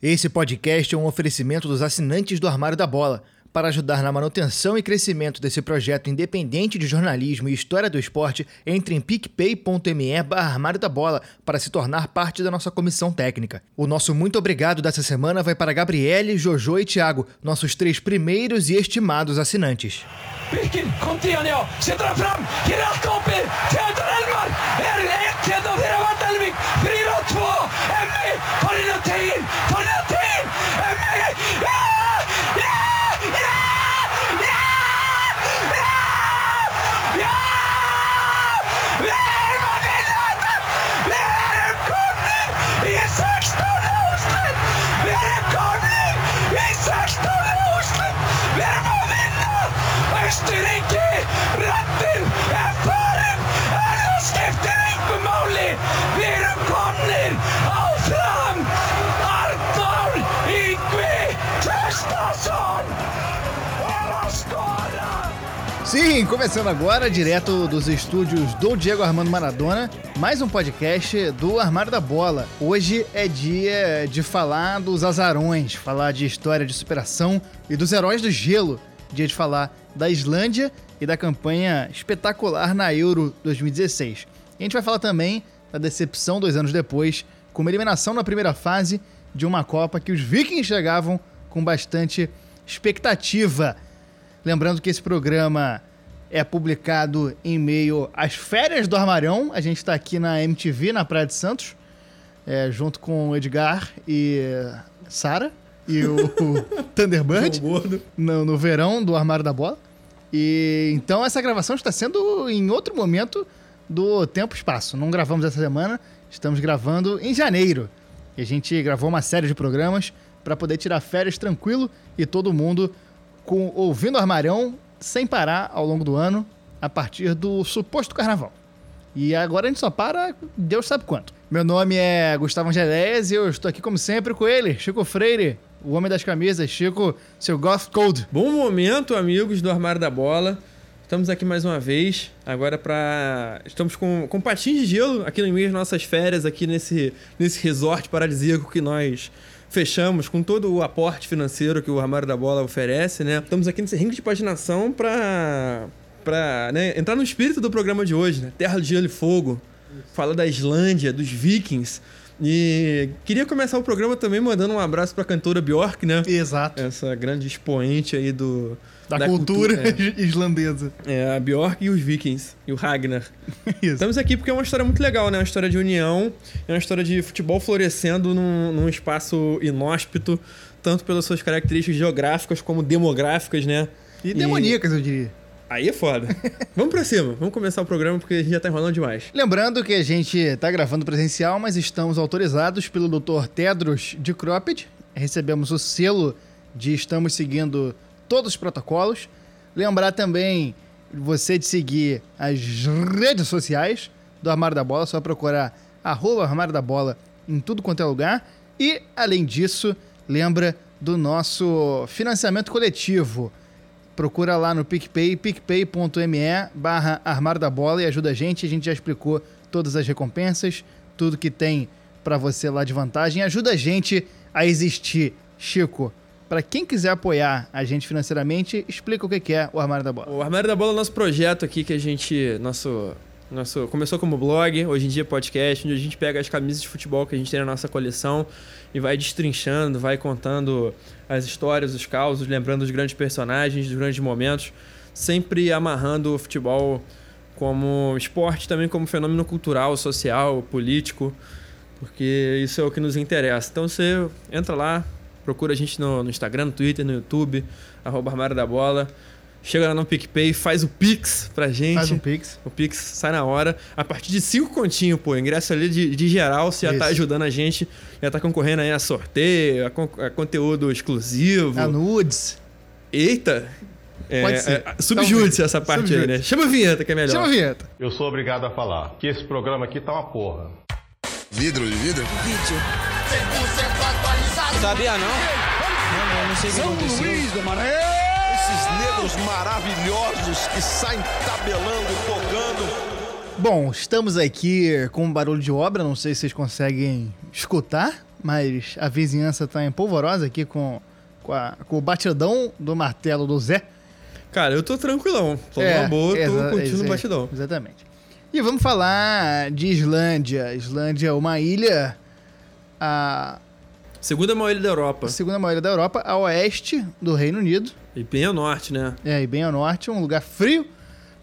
Esse podcast é um oferecimento dos assinantes do Armário da Bola. Para ajudar na manutenção e crescimento desse projeto independente de jornalismo e história do esporte, entre em picpay.me barra Armário da Bola para se tornar parte da nossa comissão técnica. O nosso muito obrigado dessa semana vai para Gabriele, Jojo e Thiago, nossos três primeiros e estimados assinantes. Birkin, kom till Janne, ja. Sätter han fram. Kiralkopi. Teodor Elmar. Är det 1-1 Sim, começando agora, direto dos estúdios do Diego Armando Maradona, mais um podcast do Armário da Bola. Hoje é dia de falar dos azarões, falar de história de superação e dos heróis do gelo. Dia de falar da Islândia e da campanha espetacular na Euro 2016. E a gente vai falar também da decepção dois anos depois, com uma eliminação na primeira fase de uma Copa que os Vikings chegavam com bastante expectativa. Lembrando que esse programa é publicado em meio às férias do Armarão. A gente está aqui na MTV, na Praia de Santos, é, junto com o Edgar e Sara e o Thunderbird no, no verão do Armário da Bola. E então essa gravação está sendo em outro momento do tempo e espaço. Não gravamos essa semana, estamos gravando em janeiro. E a gente gravou uma série de programas para poder tirar férias tranquilo e todo mundo com ouvindo Armarão sem parar ao longo do ano, a partir do suposto carnaval. E agora a gente só para, Deus sabe quanto. Meu nome é Gustavo Angeléias e eu estou aqui, como sempre, com ele, Chico Freire, o homem das camisas. Chico, seu Goth Code. Bom momento, amigos do Armário da Bola. Estamos aqui mais uma vez, agora para Estamos com, com patins de gelo aqui no meio das nossas férias, aqui nesse, nesse resort paradisíaco que nós fechamos com todo o aporte financeiro que o Armário da Bola oferece, né? Estamos aqui nesse ringue de patinação para para né, entrar no espírito do programa de hoje, né? Terra de Gelo e Fogo. Fala da Islândia, dos Vikings. E queria começar o programa também mandando um abraço para a cantora Bjork, né? Exato. Essa grande expoente aí do Da, cultura, é. islandesa. É, a Bjork e os Vikings. E o Ragnar. Isso. Estamos aqui porque é uma história muito legal, né? Uma história de união. É uma história de futebol florescendo num, num espaço inóspito. Tanto pelas suas características geográficas como demográficas, né? E demoníacas, eu diria. Aí é foda. vamos pra cima. Vamos começar o programa porque a gente já tá enrolando demais. Lembrando que a gente tá gravando presencial, mas estamos autorizados pelo Dr. Tedros de Cropped. Recebemos o selo de estamos seguindo todos os protocolos. Lembrar também você de seguir as redes sociais do Armário da Bola, só procurar arroba Armário da Bola em tudo quanto é lugar. E, além disso, lembra do nosso financiamento coletivo. Procura lá no PicPay, picpay.me barra Armário da Bola e ajuda a gente. A gente já explicou todas as recompensas, tudo que tem pra você lá de vantagem. Ajuda a gente a existir. Chico, Pra quem quiser apoiar a gente financeiramente, explica o que é o Armário da Bola. O Armário da Bola é o nosso projeto aqui que a gente. Nosso, nosso, começou como blog, hoje em dia podcast, onde a gente pega as camisas de futebol que a gente tem na nossa coleção e vai destrinchando, vai contando as histórias, os causos, lembrando os grandes personagens, dos grandes momentos, sempre amarrando o futebol como esporte, também como fenômeno cultural, social, político, porque isso é o que nos interessa. Então você entra lá, procura a gente no, no Instagram, no Twitter, no YouTube, arroba Armário da Bola. Chega lá no PicPay, faz o Pix pra gente. Faz um pix. O Pix sai na hora. A partir de cinco continhos, pô. Ingresso ali de, de geral, você já tá Isso. ajudando a gente. Já tá concorrendo aí a sorteio, a, a conteúdo exclusivo. A nudes. Eita! É, Pode ser. é, subjúdice essa parte aí, né? Chama a vinheta que é melhor. Chama a vinheta. Eu sou obrigado a falar que esse programa aqui tá uma porra. Vidro de vidro? Sabia não? Não, não, não sei o que aconteceu. Esses negros maravilhosos que saem tabelando, tocando. Bom, estamos aqui com um barulho de obra, não sei se vocês conseguem escutar. mas a vizinhança tá em polvorosa aqui com, com, a- com o batidão do martelo do Zé. Cara, eu tô tranquilão. Tô É, numa boa, tô curtindo o batidão. Exatamente. E vamos falar de Islândia. Islândia é uma ilha, a Segunda maior ilha da Europa. segunda maior ilha da Europa, a oeste do Reino Unido. E bem ao norte, né? É, e bem ao norte, um lugar frio.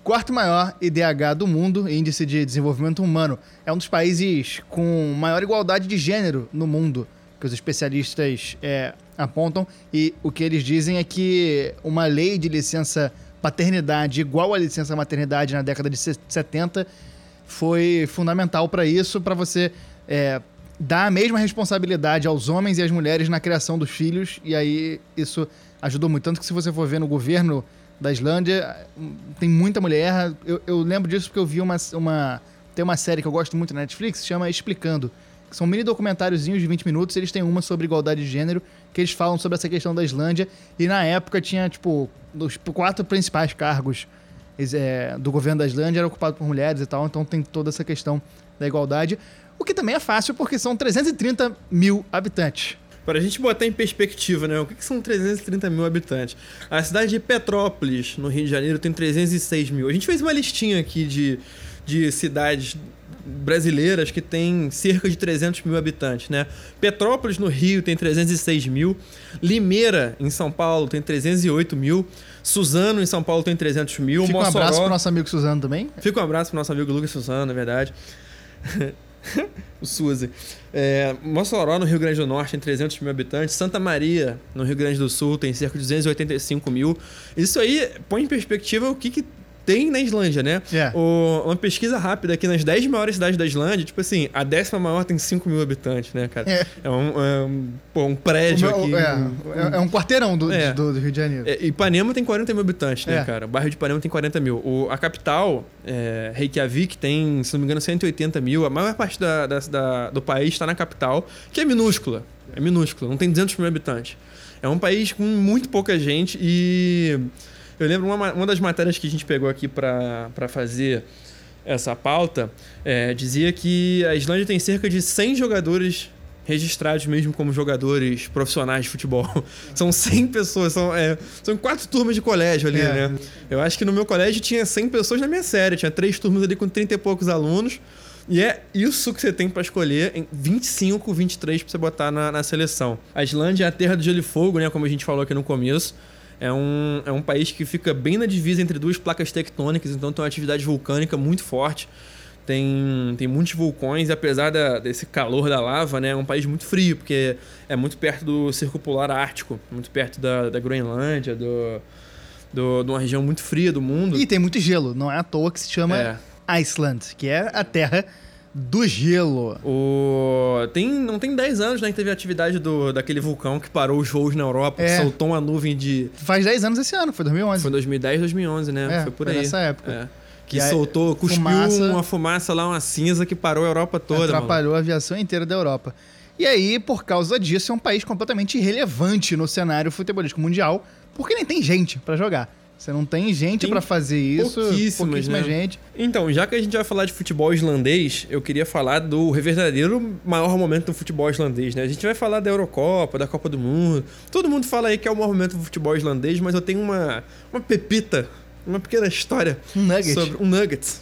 Quarto maior IDH do mundo, Índice de Desenvolvimento Humano. É um dos países com maior igualdade de gênero no mundo, que os especialistas é, apontam. E o que eles dizem é que uma lei de licença paternidade igual à licença maternidade na década de se- 70 foi fundamental para isso, para você é, dar a mesma responsabilidade aos homens e às mulheres na criação dos filhos. E aí isso ajudou muito. Tanto que se você for ver no governo da Islândia, tem muita mulher. Eu, eu lembro disso porque eu vi uma, uma. Tem uma série que eu gosto muito na Netflix, chama Explicando. Que são mini documentáriozinhos de 20 minutos. Eles têm uma sobre igualdade de gênero, que eles falam sobre essa questão da Islândia. E na época tinha, tipo, os quatro principais cargos é, do governo da Islândia era ocupado por mulheres e tal. Então tem toda essa questão da igualdade. O que também é fácil porque são 330 mil habitantes. Para a gente botar em perspectiva, né? O que, são 330 mil habitantes? A cidade de Petrópolis, no Rio de Janeiro, tem 306 mil. A gente fez uma listinha aqui de, de cidades brasileiras que tem cerca de 300 mil habitantes, né? Petrópolis, no Rio, tem 306 mil. Limeira, em São Paulo, tem 308 mil. Suzano, em São Paulo, tem 300 mil. Fica um Mossoró- abraço pro nosso amigo Suzano também. Fica um abraço pro nosso amigo Lucas Suzano, é verdade. o Suzy. É, Mossoró, no Rio Grande do Norte, tem 300 mil habitantes. Santa Maria, no Rio Grande do Sul, tem cerca de 285 mil. Isso aí põe em perspectiva o que, que tem na Islândia, né? É. O- uma pesquisa rápida aqui nas 10 maiores cidades da Islândia, tipo assim, a décima maior tem 5 mil habitantes, né, cara? É. um, é um, pô, um prédio meu- aqui. é, um- é- é um quarteirão do, É. do, do Rio de Janeiro. é, Ipanema tem 40 mil habitantes, né, É. cara? O bairro de Ipanema tem 40 mil. O, a capital, é, Reykjavik, tem, se não me engano, 180 mil. A maior parte da, da- da- do país está na capital, que é minúscula. É minúscula, não tem 200 mil habitantes. É um país com muito pouca gente e... Eu lembro uma, ma- uma das matérias que a gente pegou aqui para fazer essa pauta, é, dizia que a Islândia tem cerca de 100 jogadores registrados mesmo como jogadores profissionais de futebol. São 100 pessoas, são, é, são quatro turmas de colégio ali, É. né? Eu acho que no meu colégio tinha 100 pessoas na minha série, tinha três turmas ali com 30 e poucos alunos. E é isso que você tem pra escolher em 25, 23 pra você botar na, na seleção. A Islândia é a terra do gelo e fogo, né? Como a gente falou aqui no começo. É um, é um país que fica bem na divisa entre duas placas tectônicas, então tem uma atividade vulcânica muito forte. Tem, tem muitos vulcões, e apesar da- desse calor da lava, né? É um país muito frio, porque é muito perto do Círculo Polar Ártico, muito perto da, da Groenlândia, do, do, de uma região muito fria do mundo. E tem muito gelo, não é à toa que se chama É. Iceland, que é a terra do gelo. O... Tem, não tem 10 anos né, que teve a atividade do, daquele vulcão que parou os voos na Europa, É. que soltou uma nuvem de. Faz 10 anos esse ano, foi 2011. Foi 2010, 2011, né? É, foi por foi aí. nessa época. É. Que aí, soltou, cuspiu fumaça- uma fumaça lá, uma cinza que parou a Europa toda. mano. Atrapalhou a aviação inteira da Europa. E aí, por causa disso, é um país completamente irrelevante no cenário futebolístico mundial, porque nem tem gente pra jogar. Você não tem gente pra fazer isso, pouquíssimas, pouquíssima né? gente. Então, já que a gente vai falar de futebol islandês, eu queria falar do verdadeiro maior momento do futebol islandês, né? A gente vai falar da Eurocopa, da Copa do Mundo. Todo mundo fala aí que é o maior momento do futebol islandês, mas eu tenho uma, uma pepita, uma pequena história Um nugget. sobre um nugget,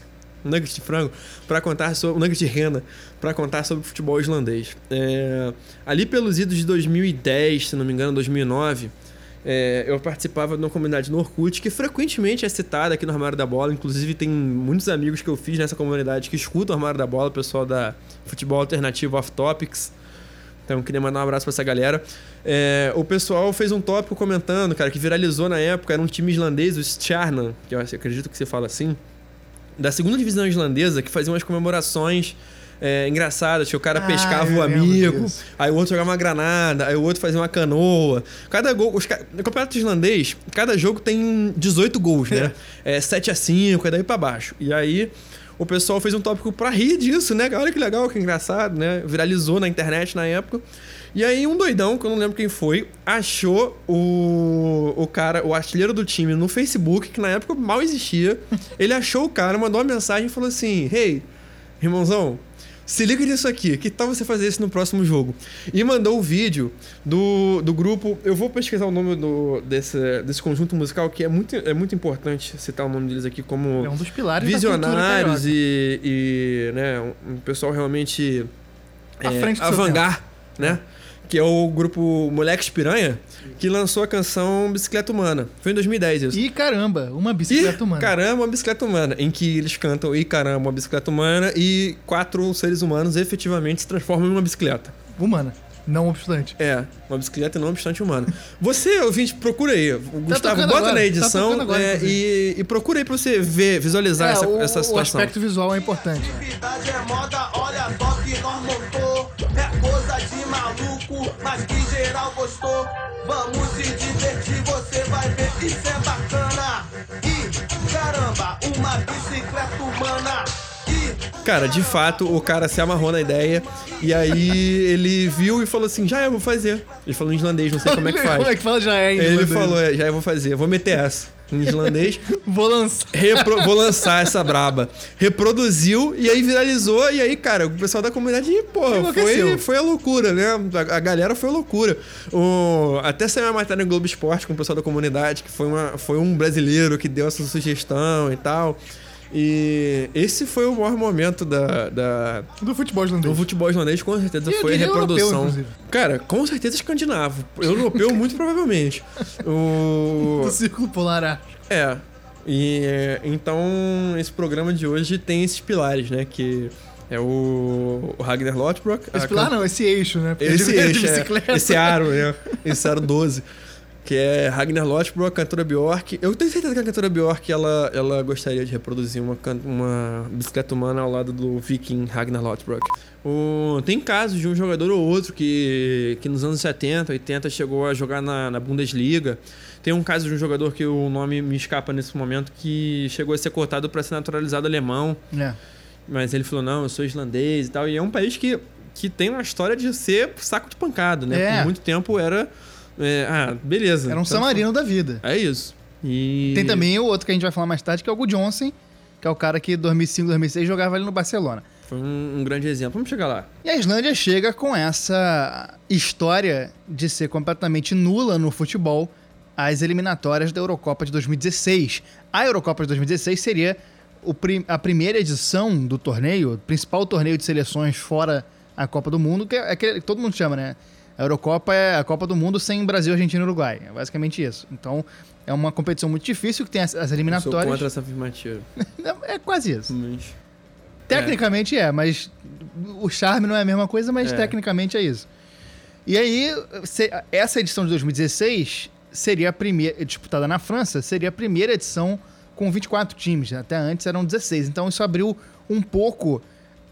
um nugget de frango para contar sobre um nugget de rena para contar sobre o futebol islandês. É, ali pelos idos de 2010, se não me engano, 2009, é, eu participava de uma comunidade no Orkut que frequentemente é citada aqui no Armário da Bola. Inclusive, tem muitos amigos que eu fiz nessa comunidade que escutam o Armário da Bola, o pessoal da Futebol Alternativo Off Topics. Então, queria mandar um abraço pra essa galera. É, o pessoal fez um tópico comentando, cara, que viralizou na época. Era um time islandês, o Stjarnan, que eu acredito que você fala assim, da segunda divisão islandesa, que fazia umas comemorações é, engraçadas, que o cara Ah, pescava o amigo, aí o outro jogava uma granada, aí o outro fazia uma canoa. Cada gol. Os, no campeonato islandês, cada jogo tem 18 gols, né? É 7 a 5 é daí pra baixo. E aí. O pessoal fez um tópico pra rir disso, né? Olha que legal, que engraçado, né? Viralizou na internet na época. E aí um doidão, que eu não lembro quem foi, achou o, o cara, o artilheiro do time no Facebook, que na época mal existia. Ele achou o cara, mandou uma mensagem e falou assim: Hey, irmãozão, Se liga nisso aqui, que tal você fazer isso no próximo jogo? E mandou o vídeo do, do grupo. Eu vou pesquisar o nome do, desse, desse conjunto musical, que é muito, é muito importante citar o nome deles aqui como É um dos pilares visionários e, e né, um, um pessoal realmente À é, frente do seu avant-garde, né? Que é o grupo Moleques Piranha, que lançou a canção Bicicleta Humana. Foi em 2010 isso. E caramba, uma bicicleta Ih, humana. Caramba, uma bicicleta humana. Em que eles cantam E caramba, uma bicicleta humana e quatro seres humanos efetivamente se transformam em uma bicicleta. Humana, não obstante. É, uma bicicleta e não obstante humana. Você, ouvinte, procura aí. O Gustavo, bota agora, na tá edição tocando agora, é, e, e procura aí pra você ver, visualizar É, essa, o, essa o situação. aspecto visual é importante. Atividade é moda, olha só que nós montou. É mas que geral gostou. Vamos se divertir, você vai ver isso é bacana. E caramba, uma bicicleta humana. E Cara, de fato, o cara se amarrou na ideia e aí ele viu e falou assim: já eu vou fazer. Ele falou em islandês, não sei como é que faz. Como é que fala já é em Ele falou: é, já eu vou fazer, vou meter essa. Em islandês, Vou lançar. repro- vou lançar essa braba. Reproduziu e aí viralizou. E aí, cara, o pessoal da comunidade, porra, foi, foi a loucura, né? A, a galera foi a loucura. O, até saiu uma matéria no Globo Esporte com o pessoal da comunidade, que foi, uma, foi um brasileiro que deu essa sugestão e tal. E esse foi o maior momento da, da, Do futebol islandês. do futebol islandês, com certeza E foi a europeu, reprodução. inclusive. Cara, com certeza escandinavo. Europeu, muito provavelmente. O... Do Círculo Polar Ártico. É. E é, então esse programa de hoje tem esses pilares, né? Que é o, o Ragnar Lothbrok. Esse pilar can- não, esse eixo, né? Porque Esse eixo, é, bicicleta. esse aro, né? Esse aro 12. Que é Ragnar Lothbrok, cantora Bjork. Eu tenho certeza que a cantora Bjork ela, ela gostaria de reproduzir uma, uma bicicleta humana ao lado do viking Ragnar Lothbrok. O, tem casos de um jogador ou outro que, que nos anos 70, 80 chegou a jogar na, na Bundesliga. Tem um caso de um jogador que o nome me escapa nesse momento que chegou a ser cortado para ser naturalizado alemão. É. Mas ele falou, não, eu sou islandês e tal. E é um país que, que tem uma história de ser saco de pancada, né? É. Por muito tempo era... é, ah, beleza. Era um Então, samarino da vida. É isso. E... Tem também o outro que a gente vai falar mais tarde, que é o Gu Johnson, que é o cara que em 2005, 2006 jogava ali no Barcelona. Foi um, um grande exemplo. Vamos chegar lá. E a Islândia chega com essa história de ser completamente nula no futebol às eliminatórias da Eurocopa de 2016. A Eurocopa de 2016 seria o prim- a primeira edição do torneio, o principal torneio de seleções fora a Copa do Mundo, que é aquele que todo mundo chama, né? A Eurocopa é a Copa do Mundo sem Brasil, Argentina e Uruguai. É basicamente isso. Então, é uma competição muito difícil que tem as, as Eu eliminatórias. contra essa afirmativa. É quase isso. Mas... Tecnicamente é. mas o charme não é a mesma coisa, mas É. tecnicamente é isso. E aí, essa edição de 2016 seria a primeira, disputada na França, seria a primeira edição com 24 times. Até antes eram 16. Então isso abriu um pouco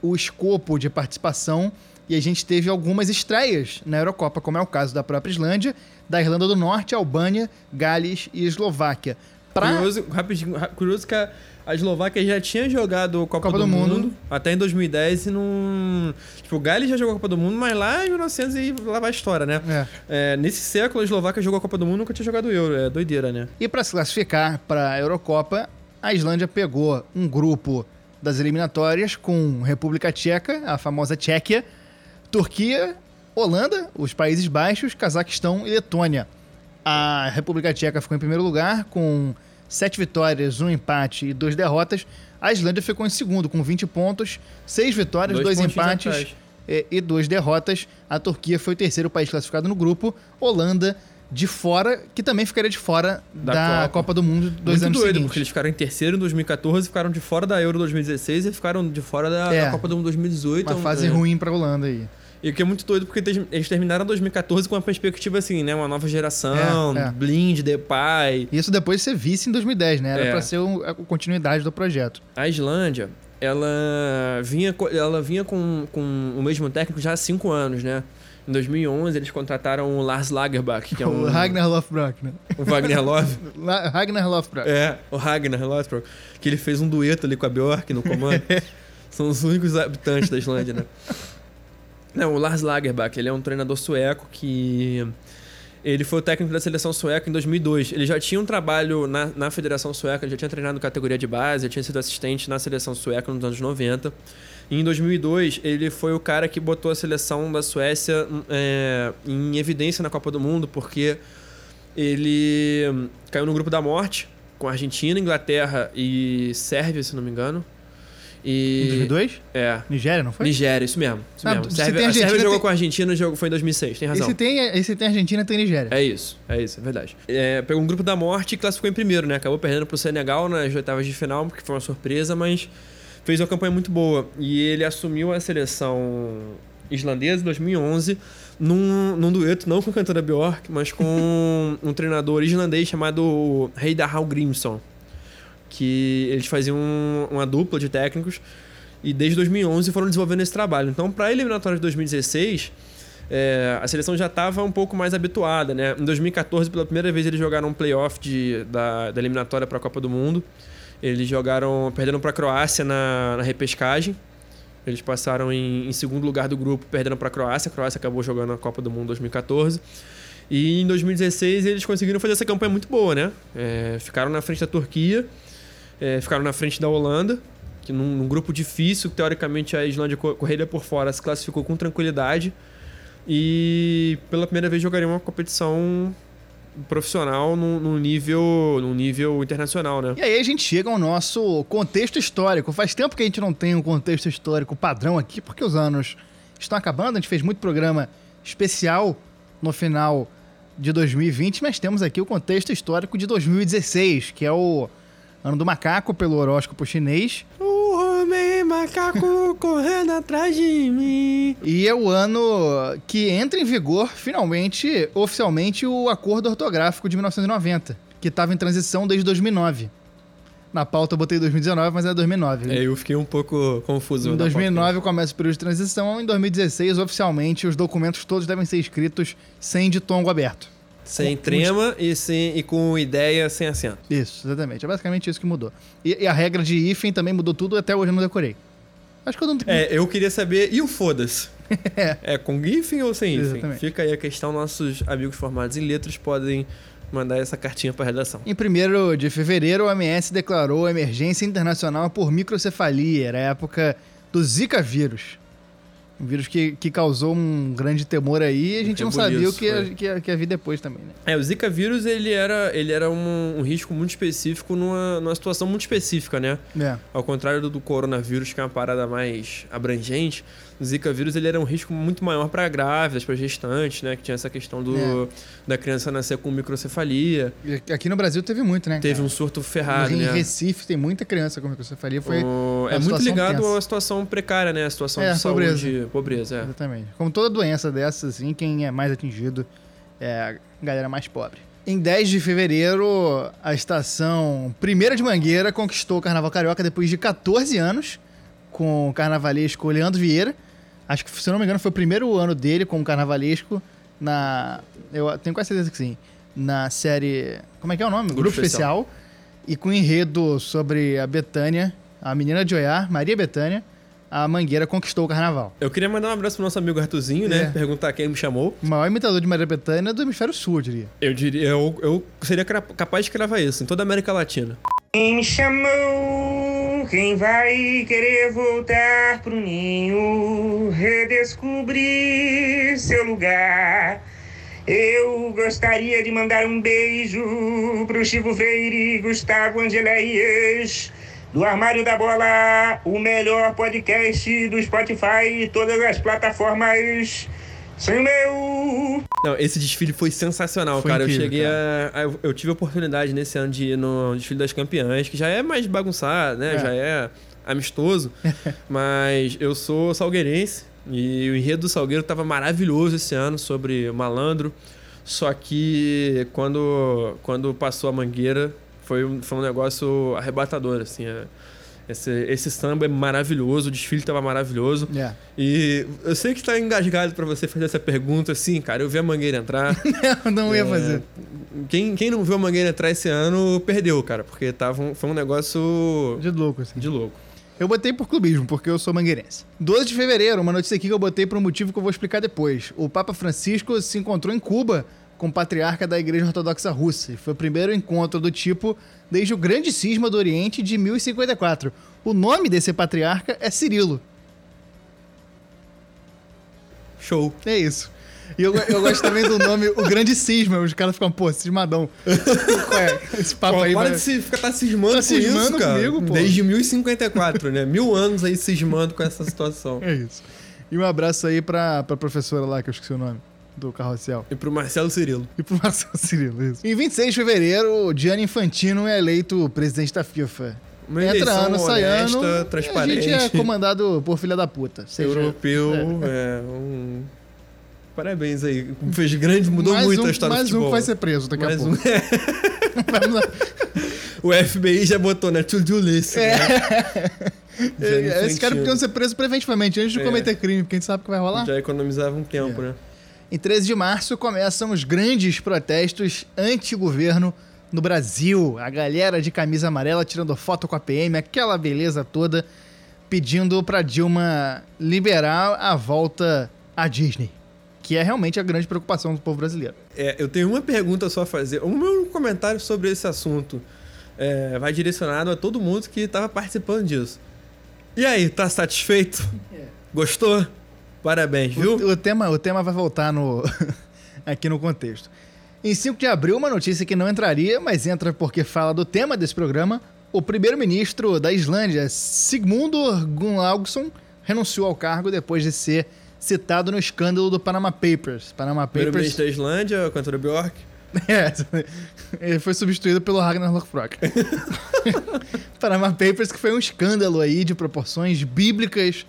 o escopo de participação e a gente teve algumas estreias na Eurocopa, como é o caso da própria Islândia, da Irlanda do Norte, Albânia, Gales e Eslováquia. Pra... Curioso, rapidinho, ra- curioso que a, a Eslováquia já tinha jogado Copa, Copa do, do mundo, Mundo. até em 2010 e não... Tipo, o Gales já jogou a Copa do Mundo, mas lá em 1900 e lá vai a história, né? É. É, nesse século, a Eslováquia jogou a Copa do Mundo e nunca tinha jogado o Euro. É doideira, né? E para se classificar para a Eurocopa, a Islândia pegou um grupo das eliminatórias com República Tcheca, a famosa Tchequia, Turquia, Holanda, os Países Baixos, Cazaquistão e Letônia. A República Tcheca ficou em primeiro lugar com sete vitórias, um empate e duas derrotas. A Islândia ficou em segundo com 20 pontos, seis vitórias, Dois dois, empates e, e duas derrotas. A Turquia foi o terceiro país classificado no grupo. Holanda de fora, que também ficaria de fora da, Da Copa. Copa. do Mundo dois Muito anos doido, seguintes. porque eles ficaram em terceiro em 2014, ficaram de fora da Euro 2016 e ficaram de fora da, É. da Copa do Mundo 2018. Uma Então, fase é. ruim pra Holanda aí. E o que é muito doido, porque eles terminaram 2014 com uma perspectiva assim, né? Uma nova geração, É, é. Blind, Depay. E isso depois de ser vice em 2010, né? Era É. pra ser um- a continuidade do projeto. A Islândia, ela vinha, ela vinha com, com o mesmo técnico já há cinco anos, né? Em 2011, eles contrataram o Lars Lagerbäck, que é um... O Ragnar Lothbrok, né? o Wagner Love. La- Ragnar Lothbrok. É, o Ragnar Lothbrok, que ele fez um dueto ali com a Bjork no comando. São os únicos habitantes da Islândia, né? Não, o Lars Lagerbäck, ele é um treinador sueco que... Ele foi o técnico da seleção sueca em 2002. Ele já tinha um trabalho na, na Federação Sueca, já tinha treinado categoria de base, já tinha sido assistente na seleção sueca nos anos 90. E em 2002, ele foi o cara que botou a seleção da Suécia é, em evidência na Copa do Mundo, porque ele hum, caiu no grupo da morte com Argentina, Inglaterra e Sérvia, se não me engano. E, Em 2002? É. Nigéria, não foi? Nigéria, isso mesmo. Isso Ah, mesmo. se Sérvia, tem a Sérvia Argentina, jogou tem- com a Argentina, jogou, foi em 2006, tem E razão. se tem, e se tem Argentina, tem Nigéria. É isso, é isso, é verdade. É, pegou um grupo da morte e classificou em primeiro, né? Acabou perdendo pro Senegal nas oitavas de final, porque foi uma surpresa, mas fez uma campanha muito boa. E ele assumiu a seleção islandesa em 2011 num, num dueto, não com a cantora Bjork, mas com um treinador islandês chamado Heidar Hallgrímsson. Que eles faziam um- uma dupla de técnicos e desde 2011 foram desenvolvendo esse trabalho. Então, para a eliminatória de 2016, é, a seleção já estava um pouco mais habituada, né? Em 2014, pela primeira vez, eles jogaram um playoff de, da, da eliminatória para a Copa do Mundo. Eles jogaram, perderam para a Croácia na, na repescagem. Eles passaram em, em segundo lugar do grupo, perdendo para a Croácia. A Croácia acabou jogando a Copa do Mundo 2014. E em 2016 eles conseguiram fazer essa campanha muito boa, né? É, ficaram na frente da Turquia, é, ficaram na frente da Holanda, que num, num grupo difícil, teoricamente a Islândia co- corrida por fora se classificou com tranquilidade. E pela primeira vez jogaria uma competição profissional num, nível, nível internacional, né? E aí a gente chega ao nosso contexto histórico. Faz tempo que a gente não tem um contexto histórico padrão aqui, porque os anos estão acabando. A gente fez muito programa especial no final de 2020, mas temos aqui o contexto histórico de 2016, que é o ano do macaco pelo horóscopo chinês. O homem macaco correndo atrás de mim. E é o ano que entra em vigor, finalmente, oficialmente, o Acordo Ortográfico de 1990, que estava em transição desde 2009. Na pauta eu botei 2019, mas é 2009. É, eu fiquei um pouco confuso. Em na 2009 começa o período de transição, em 2016, oficialmente, os documentos todos devem ser escritos sem ditongo aberto. Sem trema e, sem, e com ideia sem acento. Isso, exatamente. É basicamente isso que mudou. E, e a regra de hífen também mudou tudo, até hoje eu não decorei. Acho que eu não É, eu queria saber, e o foda-se? é com hífen ou sem hífen? Exatamente. Fica aí a questão, nossos amigos formados em letras podem mandar essa cartinha pra redação. Em 1 de fevereiro, o OMS declarou emergência internacional por microcefalia. Era a época do Zika vírus. Um vírus que, que causou um grande temor aí e a gente não sabia o que ia, que, ia, que ia vir depois também, né? É, o Zika vírus, ele era, ele era um, um risco muito específico numa, numa situação muito específica, né? É. Ao contrário do, do coronavírus, que é uma parada mais abrangente, o Zika vírus ele era um risco muito maior para grávidas, para gestantes, né? Que tinha essa questão do, É. da criança nascer com microcefalia. E Aqui no Brasil teve muito, né? Teve um surto ferrado, em né? Recife tem muita criança com microcefalia. Foi O- é muito ligado tensa. uma situação precária, né? A situação É, de saúde, pobreza, é. Exatamente. Como toda doença dessa, assim, quem é mais atingido é a galera mais pobre. Em 10 de fevereiro, a estação Primeira de Mangueira conquistou o Carnaval Carioca depois de 14 anos, com o carnavalesco Leandro Vieira. Acho que, se eu não me engano, foi o primeiro ano dele como carnavalesco na... Eu tenho quase certeza que sim. Na série... Como é que é o nome? Grupo Grupo, Especial. E com enredo sobre a Betânia, a menina de Oiá, Maria Betânia, a Mangueira conquistou o Carnaval. Eu queria mandar um abraço pro nosso amigo Artuzinho, né? É. Perguntar quem me chamou. O maior imitador de Maria Bethânia do hemisfério sul, eu diria. Eu diria, eu, eu seria capaz de cravar isso em toda a América Latina. Quem me chamou? Quem vai querer voltar pro ninho? Redescobrir seu lugar. Eu gostaria de mandar um beijo pro Chivo Veire e Gustavo Angeléias. Do Armário da Bola, o melhor podcast do Spotify e todas as plataformas. Sem meu. Não, esse desfile foi sensacional, Foi cara. incrível, eu cheguei a, a- Eu tive a oportunidade nesse ano de ir no desfile das campeãs, que já é mais bagunçado, né? É. Já é amistoso. mas eu sou salgueirense e o enredo do Salgueiro tava maravilhoso esse ano sobre o malandro. Só que quando, quando passou a mangueira, foi um, foi um negócio arrebatador, assim. é. Esse, esse samba é maravilhoso, o desfile tava maravilhoso. É. E eu sei que tá engasgado pra você fazer essa pergunta, assim, cara. Eu vi a Mangueira entrar. Eu não ia É, fazer. Quem, quem não viu a Mangueira entrar esse ano, perdeu, cara. Porque tava um- foi um negócio De louco, assim. de louco. Eu botei por clubismo, porque eu sou mangueirense. 12 de fevereiro, uma notícia aqui que eu botei por um motivo que eu vou explicar depois. O Papa Francisco se encontrou em Cuba com o patriarca da Igreja Ortodoxa Russa. E Foi o primeiro encontro do tipo desde o Grande Cisma do Oriente de 1054. O nome desse patriarca é Cirilo. Show. É isso. E eu, eu gosto também do nome O Grande Cisma. Os caras ficam, pô, cismadão. É? Esse papo Pô, aí. para vai- de se, ficar tá cismando Tá com cismando isso, cara. comigo, pô. Desde 1054, né? Mil anos aí cismando com essa situação. É isso. E um abraço aí pra, pra professora lá, que eu esqueci o nome, do carrossel. E pro Marcelo Cirilo. E pro Marcelo Cirilo, isso. Em 26 de fevereiro, o Gianni Infantino é eleito presidente da FIFA. Uma Entra ano, sai honesta, ano. A transparente. gente é comandado por filha da puta. Seja- Europeu, é. um... Parabéns aí. Fez grande, mudou mais muito um, a história Mais do futebol. um que vai ser preso daqui mais a um. pouco. Lá. o FBI já botou na to-do list. É. Né? Caras Infantino. podiam ser presos preventivamente antes de É. cometer crime, porque a gente sabe que vai rolar. Já economizava um tempo, É. né? Em 13 de março começam os grandes protestos anti-governo no Brasil. A galera de camisa amarela tirando foto com a PM, aquela beleza toda, pedindo pra Dilma liberar a volta à Disney. Que é realmente a grande preocupação do povo brasileiro. É, eu tenho uma pergunta só a fazer. O meu comentário sobre esse assunto é, vai direcionado a todo mundo que estava participando disso. E aí, tá satisfeito? Gostou? Parabéns, viu? O, o tema, o tema vai voltar no aqui no contexto. Em 5 de abril, uma notícia que não entraria, mas entra porque fala do tema desse programa. O primeiro-ministro da Islândia, Sigmundur Gunnlaugsson, renunciou ao cargo depois de ser citado no escândalo do Panama Papers. Panama Papers. Primeiro-ministro da Islândia, cantora Bjork. É, ele foi substituído pelo Ragnar Lothbrok. Panama Papers, que foi um escândalo aí de proporções bíblicas,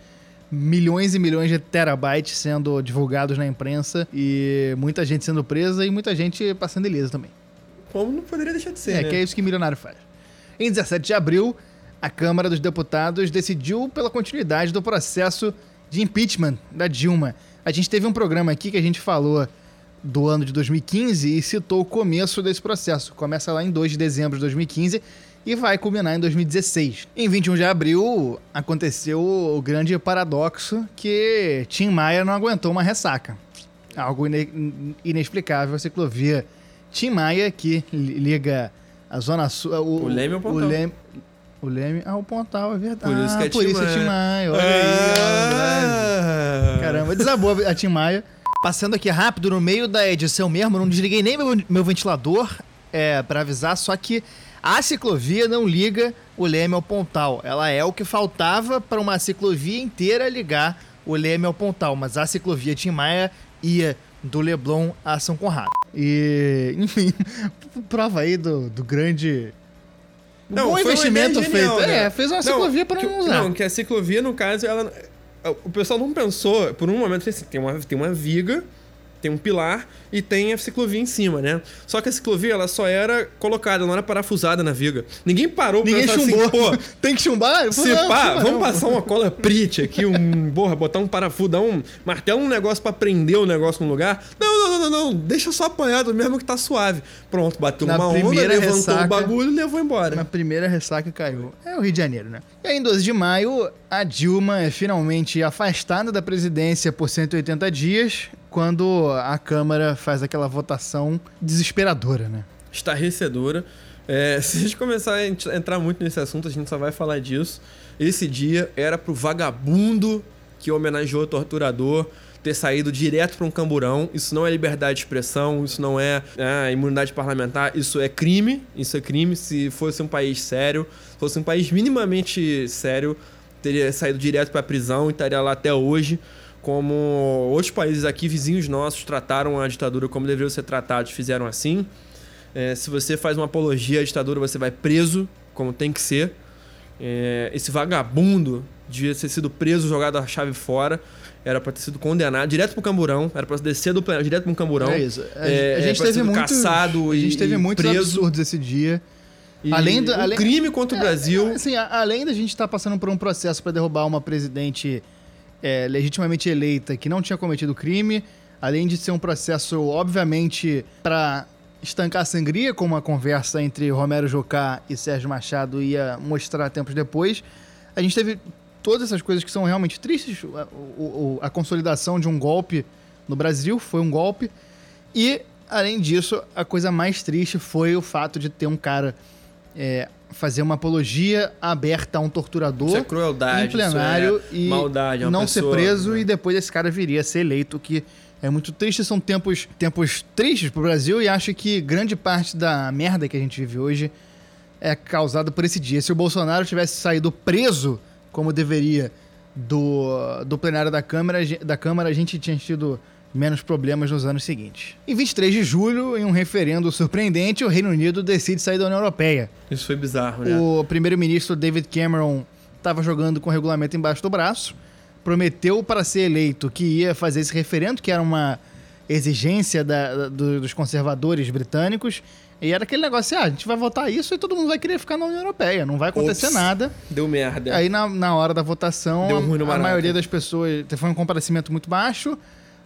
milhões e milhões de terabytes sendo divulgados na imprensa e muita gente sendo presa e muita gente passando ilesa também. Como não poderia deixar de ser, É, né? que é isso que milionário faz. Em 17 de abril, a Câmara dos Deputados decidiu pela continuidade do processo de impeachment da Dilma. A gente teve um programa aqui que a gente falou do ano de 2015 e citou o começo desse processo. Começa lá em 2 de dezembro de 2015 e vai culminar em 2016. Em 21 de abril, aconteceu o grande paradoxo que Tim Maia não aguentou uma ressaca. Algo ine- inexplicável, a ciclovia Tim Maia, que li- liga a Zona Sul... O, O Leme ao Pontal. O Leme, o Leme ao Pontal, é verdade. Por isso que é por Tim isso é. Tim Maia, olha aí. Ah. Caramba, desabou a Tim Maia. Passando aqui rápido, no meio da edição mesmo, não desliguei nem meu, meu ventilador é, para avisar, só que a ciclovia não liga o Leme ao Pontal. Ela é o que faltava para uma ciclovia inteira ligar o Leme ao Pontal, mas a ciclovia Tim Maia ia do Leblon a São Conrado. E, enfim, prova aí do, do grande... Não, bom investimento genial, feito. né? É, fez uma ciclovia para não usar. Não, que a ciclovia, no caso, ela. O pessoal não pensou, por um momento, assim, tem uma, tem uma viga, tem um pilar e tem a ciclovia em cima, né? Só que a ciclovia, ela só era colocada, não era parafusada na viga. Ninguém parou pra Ninguém chumbou. assim, pô. Tem que chumbar? Se não, pá, vamos não. passar uma cola prit aqui, um, porra, botar um parafuso, dar um martelo, um negócio pra prender o negócio no lugar. Não, não, não, não, não, deixa só apanhado mesmo que tá suave. Pronto, bateu Na uma onda, levantou ressaca- o bagulho e levou embora. Na primeira ressaca caiu. É o Rio de Janeiro, né? E aí, em 12 de maio, a Dilma é finalmente afastada da presidência por 180 dias, quando a Câmara faz aquela votação desesperadora, né? estarrecedora. É, se a gente começar a ent- entrar muito nesse assunto, a gente só vai falar disso. Esse dia era pro vagabundo que homenageou o torturador ter saído direto para um camburão. Isso não é liberdade de expressão, isso não é ah, imunidade parlamentar, isso é crime. Isso é crime. Se fosse um país sério, fosse um país minimamente sério, teria saído direto para a prisão e estaria lá até hoje. Como outros países aqui, vizinhos nossos, trataram a ditadura como deveriam ser tratados, fizeram assim. É, se você faz uma apologia à ditadura, você vai preso, como tem que ser. É, esse vagabundo devia ter sido preso, jogado a chave fora. Era pra ter sido condenado direto pro camburão. Era pra descer do plenário direto pro camburão. É isso. A, É, a é gente teve ser muitos, caçado a gente e- teve muitos preso. absurdos esse dia. E Além do- um além- crime contra o É, Brasil. Assim, a- além da gente estar passando por um processo para derrubar uma presidente é, legitimamente eleita que não tinha cometido crime, além de ser um processo, obviamente, para estancar a sangria, como a conversa entre Romero Jocá e Sérgio Machado ia mostrar tempos depois, a gente teve todas essas coisas que são realmente tristes. A, o- a consolidação de um golpe no Brasil foi um golpe. E, além disso, a coisa mais triste foi o fato de ter um cara é, fazer uma apologia aberta a um torturador Isso é crueldade, em plenário isso é e maldade, é não ser pessoa- preso né? e depois esse cara viria a ser eleito, o que é muito triste. São tempos, tempos tristes pro Brasil e acho que grande parte da merda que a gente vive hoje é causada por esse dia. Se o Bolsonaro tivesse saído preso como deveria do, do plenário da Câmara, da Câmara, a gente tinha tido menos problemas nos anos seguintes. Em 23 de julho, em um referendo surpreendente, o Reino Unido decide sair da União Europeia. Isso foi bizarro, né? O primeiro-ministro David Cameron estava jogando com o regulamento embaixo do braço, prometeu para ser eleito que ia fazer esse referendo, que era uma exigência da- da- do- dos conservadores britânicos, e era aquele negócio assim, ah, a gente vai votar isso e todo mundo vai querer ficar na União Europeia, não vai acontecer Ops. nada. Deu merda. Aí na, na hora da votação, a- maioria das pessoas. Foi um comparecimento muito baixo.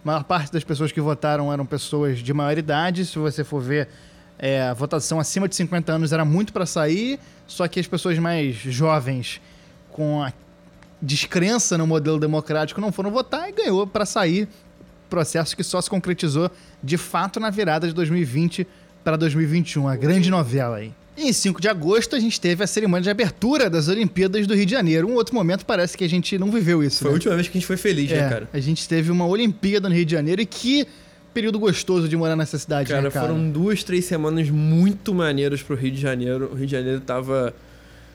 A maior parte das pessoas que votaram eram pessoas de maior idade. Se você for ver, é, a votação acima de 50 anos era muito para sair. Só que as pessoas mais jovens, com a descrença no modelo democrático, não foram votar e ganhou para sair. Processo que só se concretizou de fato na virada de 2020 para 2021, a grande novela aí. Em 5 de agosto a gente teve a cerimônia de abertura das Olimpíadas do Rio de Janeiro. Um outro momento parece que a gente não viveu isso. Foi a né? última vez que a gente foi feliz, É, né, cara? A gente teve uma Olimpíada no Rio de Janeiro e que período gostoso de morar nessa cidade, Cara, né, cara? foram duas, três semanas muito maneiras pro Rio de Janeiro. O Rio de Janeiro tava,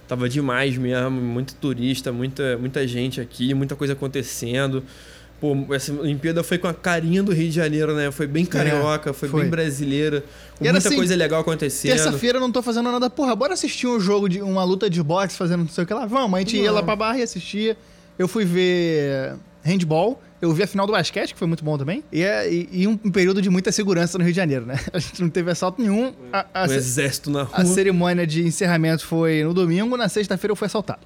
tava demais mesmo, muito turista, muita, muita gente aqui, muita coisa acontecendo. Pô, essa Olimpíada foi com a carinha do Rio de Janeiro, né? Foi bem carioca, foi, É, foi. bem brasileira, com muita assim, coisa legal acontecendo. Terça-feira eu não tô fazendo nada. Porra, bora assistir um jogo de uma luta de boxe fazendo não sei o que lá. Vamos, a gente ia Não. lá pra barra e assistia. Eu fui ver handball. Eu vi a final do basquete, que foi muito bom também. E, é- e- e um, período de muita segurança no Rio de Janeiro, né? A gente não teve assalto nenhum. A, a Um exército na rua. a cerimônia de encerramento foi no domingo, na sexta-feira eu fui assaltado.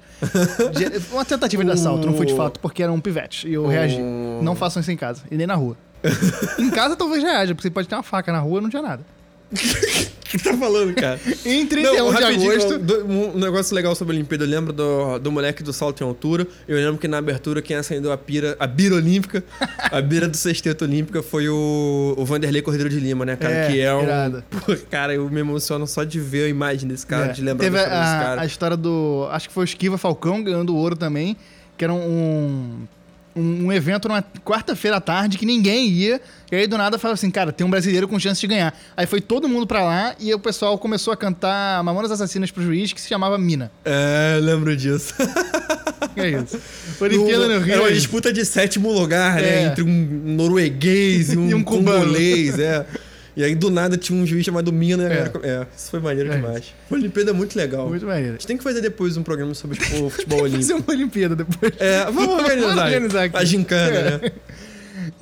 Uma tentativa de assalto, não foi de fato, porque era um pivete. E eu reagi. Não façam isso em casa, e nem na rua. em casa talvez reaja, porque você pode ter uma faca na rua não tinha nada. O que tá falando, cara? Em 31 de rapidinho, agosto. do- Um negócio legal sobre a Olimpíada. Eu lembro do, do moleque do salto em altura. Eu lembro que na abertura quem acendeu a pira, a bira olímpica, a bira do sexteto olímpica foi o, o Vanderlei Cordeiro de Lima, né, cara? É, que é um. irado. Pô, cara, eu me emociono só de ver a imagem desse cara, É, de lembrar Teve história desse a, cara. a história do. Acho que foi o Esquiva Falcão ganhando ouro também, que era um. Um, um evento numa quarta-feira à tarde que ninguém ia. E aí do nada falava assim, cara, tem um brasileiro com chance de ganhar. Aí foi todo mundo pra lá e o pessoal começou a cantar Mamonas Assassinas pro juiz, que se chamava Mina. É, lembro disso. É isso. Olimpíada no Rio. Era uma é disputa de sétimo lugar, né? É. Entre um norueguês e um, E um cubano. congolês, é. E aí do nada tinha um juiz chamado Mina. É. É, é isso foi maneiro É demais. Uma Olimpíada muito legal. Muito A maneiro. gente tem que fazer depois um programa sobre tipo, futebol Fazer olímpico. uma Olimpíada depois. É, vamos organizar. Vamos organizar aqui. A gincana, É. né?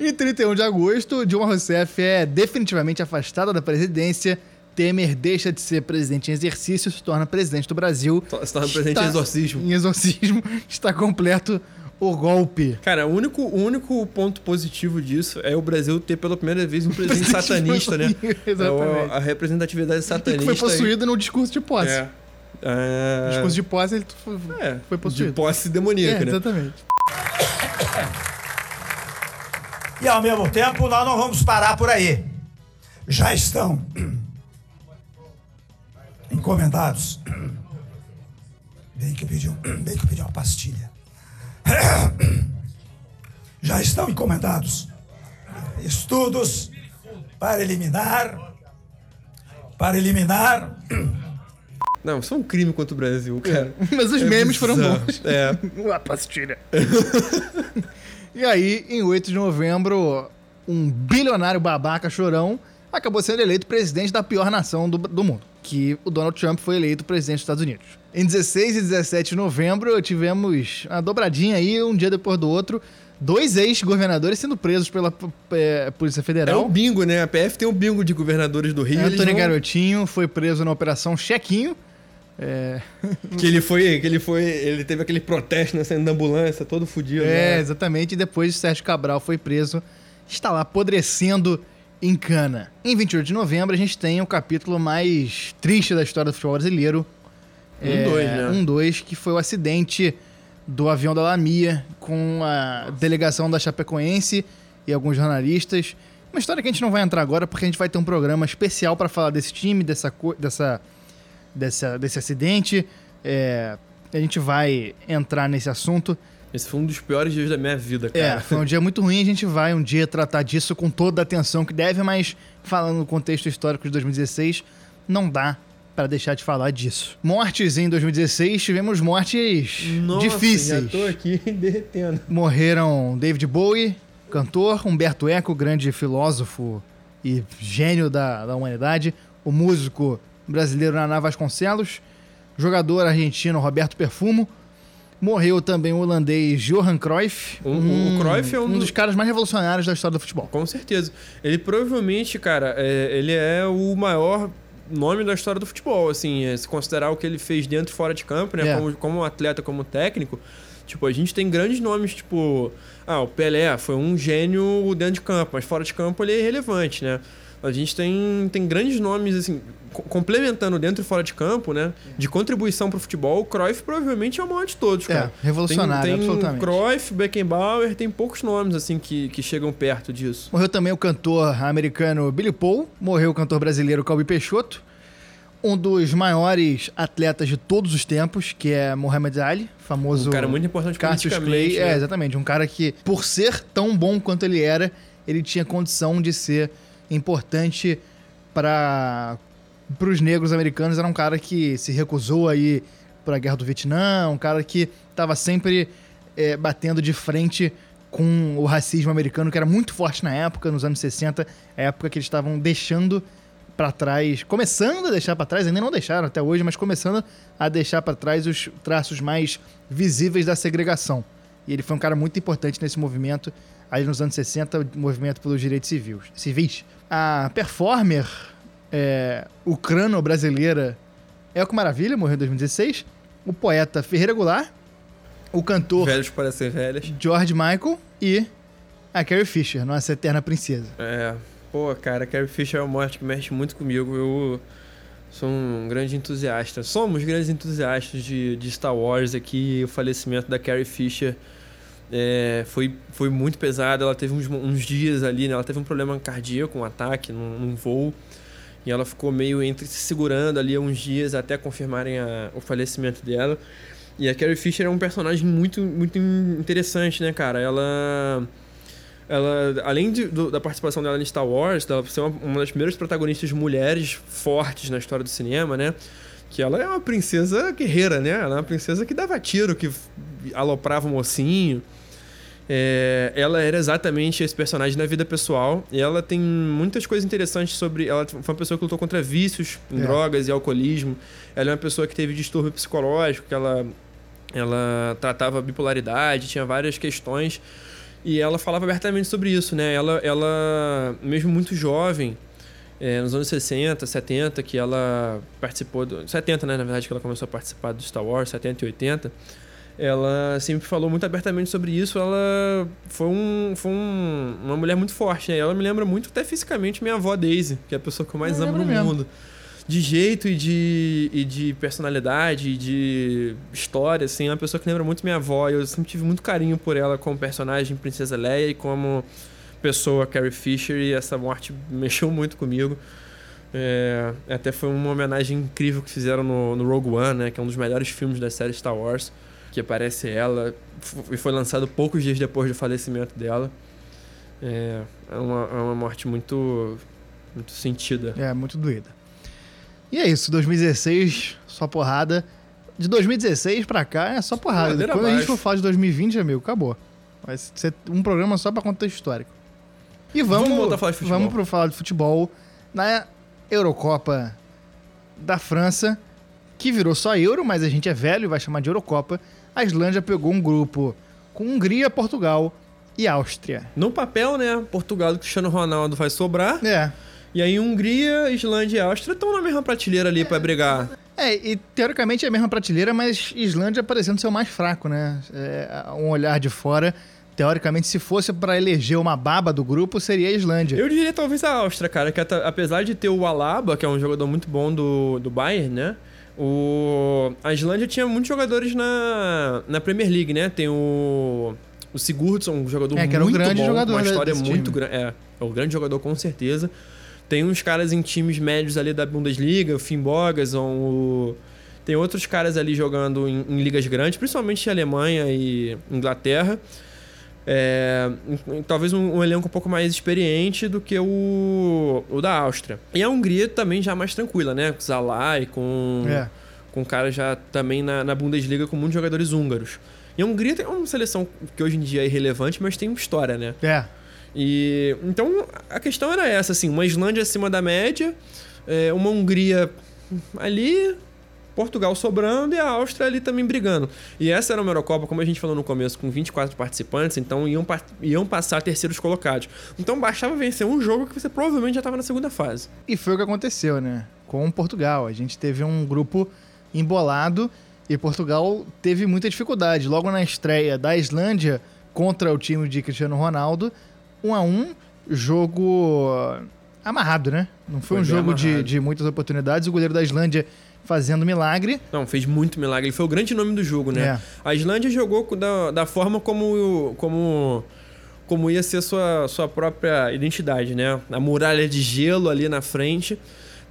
Em 31 de agosto, Dilma Rousseff é definitivamente afastada da presidência. Temer deixa de ser presidente em exercício e se torna presidente do Brasil. Se torna presidente em exorcismo. Em exorcismo. Está completo o golpe. Cara, o único, o único ponto positivo disso é o Brasil ter pela primeira vez um presidente satanista, né? Exatamente. É o- a representatividade E satanista. que foi aí- possuído no discurso de posse. É. É... No discurso de posse, ele foi, É, foi possuído. de posse demoníaca, É, né? exatamente. E ao mesmo tempo, nós não vamos parar por aí. Já estão encomendados. Bem que eu pedi, um- bem que eu pedi uma pastilha. Já estão encomendados estudos para eliminar para eliminar Não, isso é um crime contra o Brasil, cara. Mas os É memes foram bizarro. bons. É. Uma pastilha. e aí, em 8 de novembro, um bilionário babaca chorão acabou sendo eleito presidente da pior nação do, do mundo. Que o Donald Trump foi eleito presidente dos Estados Unidos. Em 16 e 17 de novembro, tivemos a dobradinha aí, um dia depois do outro. Dois ex-governadores sendo presos pela é, Polícia É Federal. o bingo, né? A PF tem um bingo de governadores do Rio. Antônio vão- Garotinho foi preso na Operação Chequinho. É, Que ele foi, que ele foi, ele teve aquele protesto, né? Saindo da ambulância, todo fudido. É, né? exatamente. E depois o Sérgio Cabral foi preso. Está lá apodrecendo em cana. Em 28 de novembro, a gente tem o capítulo mais triste da história do futebol brasileiro. Um dois, né? Um dois, que foi o acidente do avião da Lamia com a delegação da Chapecoense e alguns jornalistas. Uma história que a gente não vai entrar agora, porque a gente vai ter um programa especial para falar desse time, dessa, dessa, dessa, desse acidente. É, a gente vai entrar nesse assunto. Esse foi um dos piores dias da minha vida, É, cara. foi um dia muito ruim. A gente vai um dia tratar disso com toda a atenção que deve, mas falando no contexto histórico de 2016, não dá pra deixar de falar disso. Mortes em 2016, tivemos mortes Nossa, difíceis. Já tô aqui derretendo. Morreram David Bowie, cantor, Humberto Eco, grande filósofo e gênio da, da humanidade, o músico brasileiro Naná Vasconcelos, jogador argentino Roberto Perfumo, morreu também o holandês Johan Cruyff, O- o- o Cruyff é um um do- dos caras mais revolucionários da história do futebol. Com certeza. Ele provavelmente, cara, é- ele é o maior nome da história do futebol, assim, é, se considerar o que ele fez dentro e fora de campo, né, É. como, como atleta, como técnico, tipo, a gente tem grandes nomes, tipo, ah, o Pelé foi um gênio dentro de campo, mas fora de campo ele é irrelevante, né? A gente tem, tem grandes nomes, assim, complementando dentro e fora de campo, né? De contribuição pro futebol, o Cruyff provavelmente é o maior de todos, É, cara. revolucionário, tem, tem absolutamente. Cruyff, Beckenbauer, tem poucos nomes, assim, que, que chegam perto disso. Morreu também o cantor americano Billy Paul, morreu o cantor brasileiro Calbi Peixoto, um dos maiores atletas de todos os tempos, que é Muhammad Ali, famoso Um cara muito importante Cassius Clay. É, né? exatamente, um cara que, por ser tão bom quanto ele era, ele tinha condição de ser importante para os negros americanos. Era um cara que se recusou aí para a guerra do Vietnã, um cara que estava sempre é, batendo de frente com o racismo americano, que era muito forte na época, nos anos 60, a época que eles estavam deixando para trás, começando a deixar para trás, ainda não deixaram até hoje, mas começando a deixar para trás os traços mais visíveis da segregação. E ele foi um cara muito importante nesse movimento, aí nos anos 60, o movimento pelos direitos civis. A performer é, ucrano-brasileira Elco Maravilha, morreu em 2016. O poeta Ferreira Goulart, o cantor Velhos parecem velhas. George Michael e a Carrie Fisher, nossa eterna princesa. É. Pô, cara, Carrie Fisher é uma morte que mexe muito comigo. Eu sou um grande entusiasta. Somos grandes entusiastas de, de Star Wars aqui. O falecimento da Carrie Fisher é, foi, foi muito pesado. Ela teve uns, uns dias ali, né? Ela teve um problema cardíaco, um ataque num, num voo. E ela ficou meio entre se segurando ali uns dias até confirmarem a- o falecimento dela. E a Carrie Fisher é um personagem muito, muito interessante, né, cara? Ela. Ela, além de- do- da participação dela em Star Wars, dela ser uma, uma das primeiras protagonistas mulheres fortes na história do cinema, né? Que ela é uma princesa guerreira, né? Ela é uma princesa que dava tiro, que aloprava o mocinho. É, ela era exatamente esse personagem na vida pessoal. E ela tem muitas coisas interessantes sobre. Ela foi uma pessoa que lutou contra vícios É. drogas e alcoolismo. Ela é uma pessoa que teve distúrbio psicológico, que ela, ela tratava bipolaridade, tinha várias questões. E ela falava abertamente sobre isso, né? Ela, ela mesmo muito jovem, é, nos anos 60, 70, que ela participou do. 70, né? Na verdade, que ela começou a participar do Star Wars, 70 e 80. Ela sempre falou muito abertamente sobre isso. Ela foi, um, foi um- uma mulher muito forte, né? Ela me lembra muito, até fisicamente, minha avó Daisy, que é a pessoa que eu mais Eu amo no mesmo. mundo. De jeito e de, e de personalidade, e de história, assim. É uma pessoa que lembra muito minha avó. Eu sempre tive muito carinho por ela como personagem Princesa Leia e como pessoa Carrie Fisher. E essa morte mexeu muito comigo. É, até foi uma homenagem incrível que fizeram no, no Rogue One, né? Que é um dos melhores filmes da série Star Wars. Que aparece ela. E foi lançado poucos dias depois do falecimento dela. É, é, uma, é uma morte muito, muito sentida. É, muito doída. E é isso, 2016, só porrada. De 2016 pra cá é só porrada. Ladeira Quando a gente abaixo. for falar de 2020, amigo, acabou. Vai ser um programa só pra contexto histórico. E vamos, Vamos voltar a falar de futebol. Vamos pro falar de futebol na Eurocopa da França, que virou só Euro, mas a gente é velho e vai chamar de Eurocopa. A Islândia pegou um grupo com Hungria, Portugal e Áustria. No papel, né? Portugal do Cristiano Ronaldo vai sobrar. É. E aí Hungria, Islândia e Áustria estão na mesma prateleira ali pra brigar. É, e teoricamente é a mesma prateleira, mas Islândia parecendo ser o mais fraco, né? É, um olhar de fora. Teoricamente, se fosse pra eleger uma baba do grupo, seria a Islândia. Eu diria talvez a Áustria, cara, que apesar de ter o Alaba, que é um jogador muito bom do, do Bayern, né? O, a Islândia tinha muitos jogadores na, na Premier League, né? Tem o, o Sigurdsson, um jogador É, que era um muito grande bom, jogador uma história muito grande. É, é um grande jogador com certeza. Tem uns caras em times médios ali da Bundesliga, o Finn Bogason, o... tem outros caras ali jogando em, em ligas grandes, principalmente Alemanha e Inglaterra. É, talvez um, um elenco um pouco mais experiente do que o, o da Áustria. E a Hungria também já mais tranquila, né? Com Zalai, com, É. com cara já também na, na Bundesliga com muitos jogadores húngaros. E a Hungria tem uma seleção que hoje em dia é irrelevante, mas tem uma história, né? É. E então a questão era essa, assim, uma Islândia acima da média, é, uma Hungria ali, Portugal sobrando e a Áustria ali também brigando. E essa era uma Eurocopa, como a gente falou no começo, com 24 participantes, então iam, iam passar terceiros colocados. Então bastava vencer um jogo que você provavelmente já estava na segunda fase. E foi o que aconteceu, né? Com Portugal. A gente teve um grupo embolado e Portugal teve muita dificuldade. Logo na estreia da Islândia contra o time de Cristiano Ronaldo, um a um, jogo amarrado, né? Não foi, Foi um jogo de, de muitas oportunidades. O goleiro da Islândia fazendo milagre. Não, fez muito milagre. Ele foi o grande nome do jogo, né? É. A Islândia jogou da, da forma como, como, como ia ser sua, sua própria identidade, né? A muralha de gelo ali na frente.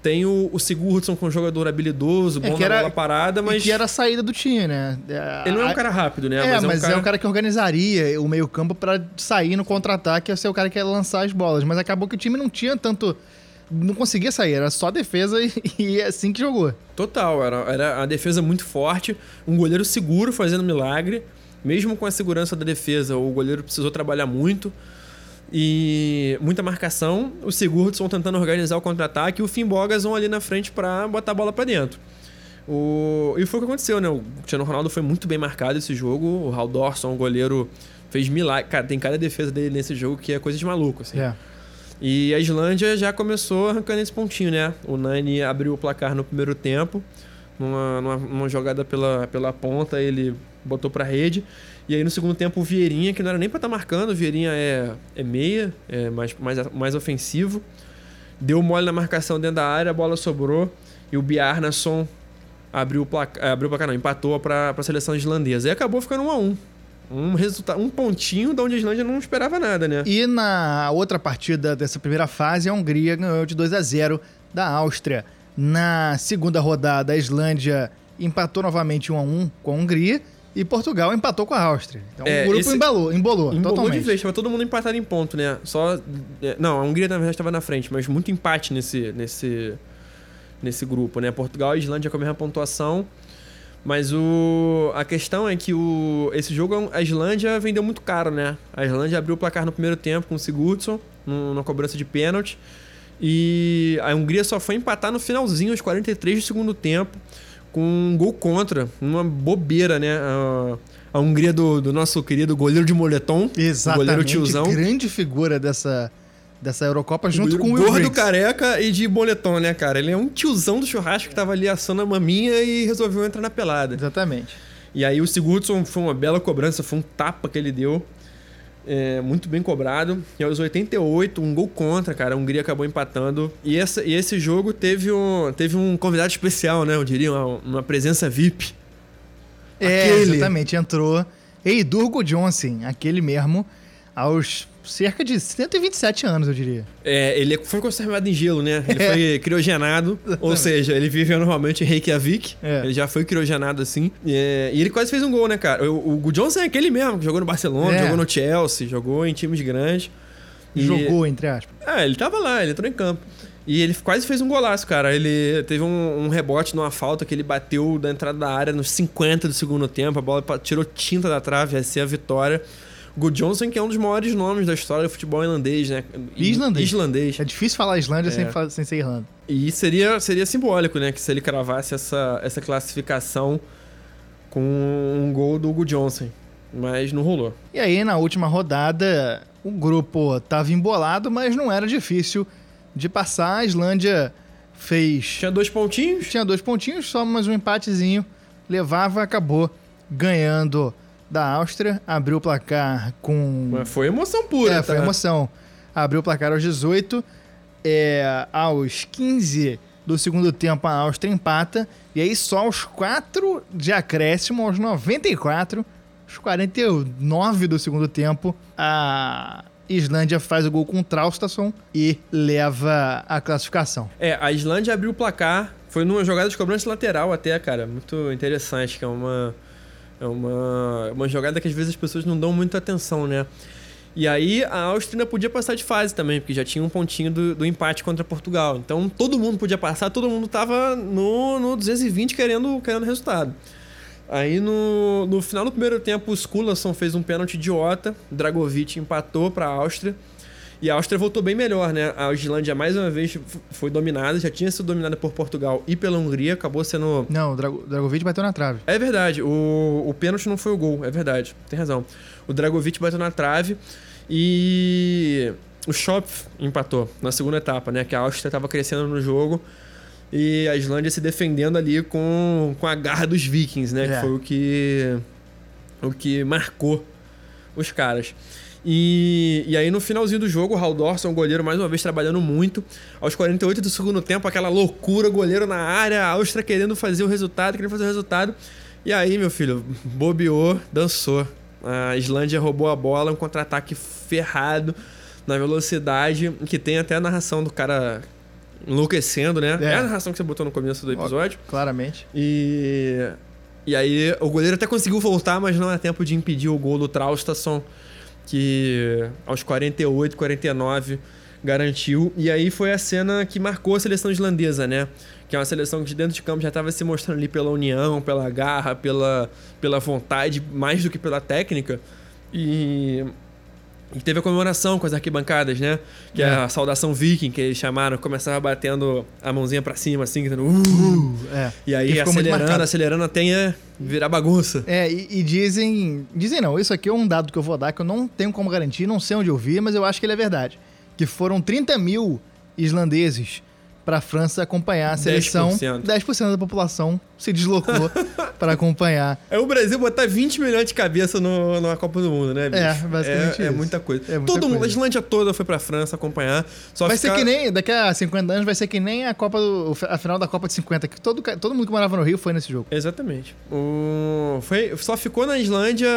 Tem o, o Sigurdsson com um jogador habilidoso, bom É, que na era- bola parada, mas que era a saída do time, né? ele não é um cara rápido, né? É, mas, é, um cara... que organizaria o meio-campo pra sair no contra-ataque e ser o cara que ia lançar as bolas. Mas acabou que o time não tinha tanto. Não conseguia sair, era só defesa e, e é assim que jogou. Total, era, era a defesa muito forte, um goleiro seguro fazendo milagre. Mesmo com a segurança da defesa, o goleiro precisou trabalhar muito. E muita marcação, o Sigurdsson tentando organizar o contra-ataque e o Finn Bogason ali na frente pra botar a bola pra dentro. O... E foi o que aconteceu, né? O Cristiano Ronaldo foi muito bem marcado esse jogo. O Haldorson, o goleiro, fez milagre. Cara, tem cada defesa dele nesse jogo que é coisa de maluco, assim. É. E a Islândia já começou arrancando esse pontinho, né? O Nani abriu o placar no primeiro tempo, numa, numa, numa jogada pela, pela ponta, ele botou pra rede. E aí no segundo tempo o Vieirinha, que não era nem pra estar marcando, o Vieirinha é, é meia, é mais, mais, mais ofensivo. Deu mole na marcação dentro da área, a bola sobrou e o Bjarnason abriu o placar, abriu o placar não, empatou pra, pra seleção islandesa. E acabou ficando um a um. Um, resultado, um pontinho da onde a Islândia não esperava nada, né? E na outra partida dessa primeira fase, a Hungria ganhou de 2 a 0 da Áustria. Na segunda rodada, a Islândia empatou novamente 1 a 1 com a Hungria e Portugal empatou com a Áustria. Então É, o grupo esse- embalou, embolou, Embolou totalmente. de vez, tava todo mundo empatado em ponto, né? Só. é, Não, a Hungria na verdade estava na frente, mas muito empate nesse, nesse, nesse grupo, né? Portugal e Islândia com a mesma pontuação. Mas o, a questão é que o, esse jogo, a Islândia vendeu muito caro, né? A Islândia abriu o placar no primeiro tempo com o Sigurdsson, na cobrança de pênalti. E a Hungria só foi empatar no finalzinho, aos 43 do segundo tempo, com um gol contra. Uma bobeira, né? A, a Hungria do, do nosso querido goleiro de moletom. O Exatamente. goleiro tiozão. Grande figura dessa, dessa Eurocopa junto com o Will Gordo, Briggs. careca e de boletom, né, cara? Ele é um tiozão do churrasco que tava ali assando a maminha e resolveu entrar na pelada. Exatamente. E aí o Sigurdsson foi uma bela cobrança, foi um tapa que ele deu. É, muito bem cobrado. E aos 88, um gol contra, cara. A Hungria acabou empatando. E, essa, e esse jogo teve um, teve um convidado especial, né? Eu diria, uma, uma presença VIP. É, Aquele. exatamente. Entrou Eidurgo Johnson, aquele mesmo, aos cerca de 127 anos, eu diria. É, ele foi conservado em gelo, né? Ele foi criogenado, ou seja, ele vive normalmente em Reykjavik. É. Ele já foi criogenado assim. É, e ele quase fez um gol, né, cara? O, o Johnson é aquele mesmo, que jogou no Barcelona, É. jogou no Chelsea, jogou em times grandes. E- Jogou, entre aspas. É, ele tava lá, ele entrou em campo. E ele quase fez um golaço, cara. Ele teve um, um rebote numa falta que ele bateu da entrada da área nos 50 do segundo tempo. A bola tirou tinta da trave, ia ser a vitória. O Johnson, que é um dos maiores nomes da história do futebol irlandês, né? Islandês. Islandês. É difícil falar Islândia É. sem, sem ser Irlanda. E seria, seria simbólico, né? Que se ele cravasse essa, essa classificação com um gol do Hugo Johnson. Mas não rolou. E aí, na última rodada, o grupo tava embolado, mas não era difícil de passar. A Islândia fez. Tinha dois pontinhos. Tinha dois pontinhos, só mais um empatezinho. Levava, acabou ganhando da Áustria. Abriu o placar com. Mas foi emoção pura, É, foi tá? emoção. Abriu o placar aos 18. É, aos 15 do segundo tempo, a Áustria empata. E aí, só aos 4 de acréscimo, aos 94, aos 49 do segundo tempo, a Islândia faz o gol com o Traustason e leva a classificação. É, a Islândia abriu o placar. Foi numa jogada de cobrança lateral até, cara. Muito interessante, que é uma. É uma, uma jogada que às vezes as pessoas não dão muita atenção, né? E aí a Áustria ainda podia passar de fase também, porque já tinha um pontinho do, do empate contra Portugal. Então todo mundo podia passar, todo mundo tava no, no 220 querendo, querendo resultado. Aí no, no final do primeiro tempo, o Skulason fez um pênalti idiota, Dragovic empatou para a Áustria. E a Áustria voltou bem melhor, né? A Islândia mais uma vez foi dominada, já tinha sido dominada por Portugal e pela Hungria, acabou sendo Não, o Drago- Dragovic bateu na trave. é verdade, o, o pênalti não foi o gol, é verdade, tem razão. O Dragovic bateu na trave e o Schopf empatou na segunda etapa, né? Que a Áustria estava crescendo no jogo e a Islândia se defendendo ali com, com a garra dos vikings, né? É. Que foi o que, o que marcou os caras. E, e aí no finalzinho do jogo, o Haldorson, o goleiro, mais uma vez trabalhando muito. Aos 48 do segundo tempo, aquela loucura, goleiro na área, a Áustria querendo fazer o resultado, querendo fazer o resultado. E aí, meu filho, bobeou, dançou. A Islândia roubou a bola, um contra-ataque ferrado na velocidade, que tem até a narração do cara enlouquecendo, né? É. É, a narração que você botou no começo do episódio. Claramente. E, e aí o goleiro até conseguiu voltar, mas não é tempo de impedir o gol do Traustason, que aos 48, 49 garantiu. E aí foi a cena que marcou a seleção islandesa, né? Que é uma seleção que de dentro de campo já estava se mostrando ali pela união, pela garra, pela, pela vontade, mais do que pela técnica. E e teve a comemoração com as arquibancadas, né? Que é, É. a saudação viking, que eles chamaram, começava batendo a mãozinha pra cima, assim, gritando, uh! É. E aí, acelerando, acelerando até virar bagunça. É, e, e dizem. Dizem não, isso aqui é um dado que eu vou dar que eu não tenho como garantir, não sei onde eu vi, mas eu acho que ele é verdade. Que foram 30 mil islandeses pra França acompanhar a seleção. 10%. 10% da população se deslocou pra acompanhar. É o Brasil botar 20 milhões de cabeça no, numa Copa do Mundo, né, bicho? É, basicamente É, é muita coisa. É muita Todo mundo, a. Islândia toda foi pra França acompanhar. Vai ficar- ser que nem, daqui a 50 anos, vai ser que nem a Copa do, a final da Copa de 50, que todo, todo mundo que morava no Rio foi nesse jogo. Exatamente. O... Foi... Só ficou na Islândia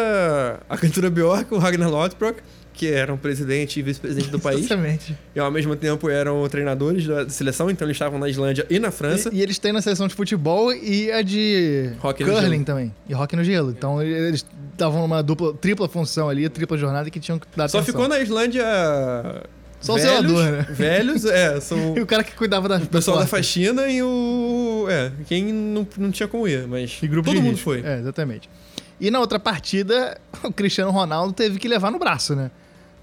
a cantora Bjork, o Ragnar Lothbrok, que eram presidente e vice-presidente do país. Exatamente. e ao mesmo tempo eram treinadores da seleção, então eles estavam na Islândia e na França. E, e eles têm na seleção de futebol e a de Hockey curling gelo. também. E hockey no gelo. Então eles estavam numa dupla, tripla função ali, tripla jornada que tinham que dar Só atenção. ficou na Islândia. Só o velhos, zelador, né? Velhos, é, são E o cara que cuidava da, o pessoal da porta. faxina e o. É, quem não, não tinha como ir, mas E grupo todo de mundo risco. foi. É, exatamente. E na outra partida, o Cristiano Ronaldo teve que levar no braço, né?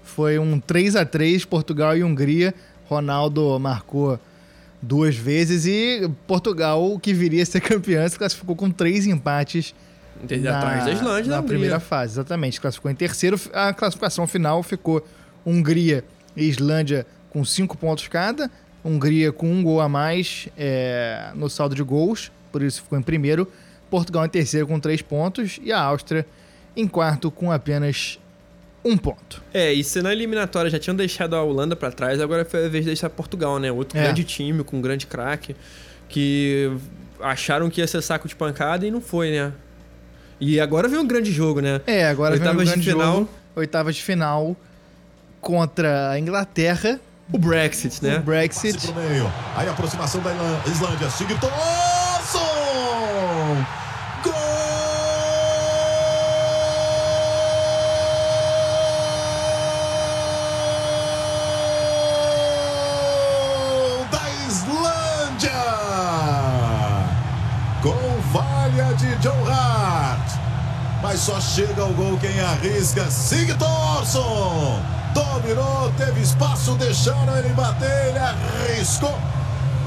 Foi um 3 a 3 Portugal e Hungria. Ronaldo marcou duas vezes e Portugal, que viria a ser campeão, se classificou com três empates Desde atrás da Islândia, na Hungria. primeira fase, exatamente. Classificou em terceiro. A classificação final ficou Hungria e Islândia com cinco pontos cada. Hungria com um gol a mais é, no saldo de gols, por isso ficou em primeiro. Portugal em terceiro com três pontos e a Áustria em quarto com apenas um ponto. É, e se na eliminatória já tinham deixado a Holanda pra trás, agora foi a vez de deixar Portugal, né? Outro É. grande time, com um grande craque, que acharam que ia ser saco de pancada e não foi, né? E agora vem um grande jogo, né? É, agora vem de grande final. jogo, oitavas de final contra a Inglaterra, O Brexit, né? o Brexit. Passe pro meio. Aí a aproximação da Islândia. Sigurdsson! De John Hart. Mas só chega o gol quem arrisca. Sigurdsson! Dominou, teve espaço, deixaram ele bater, ele arriscou.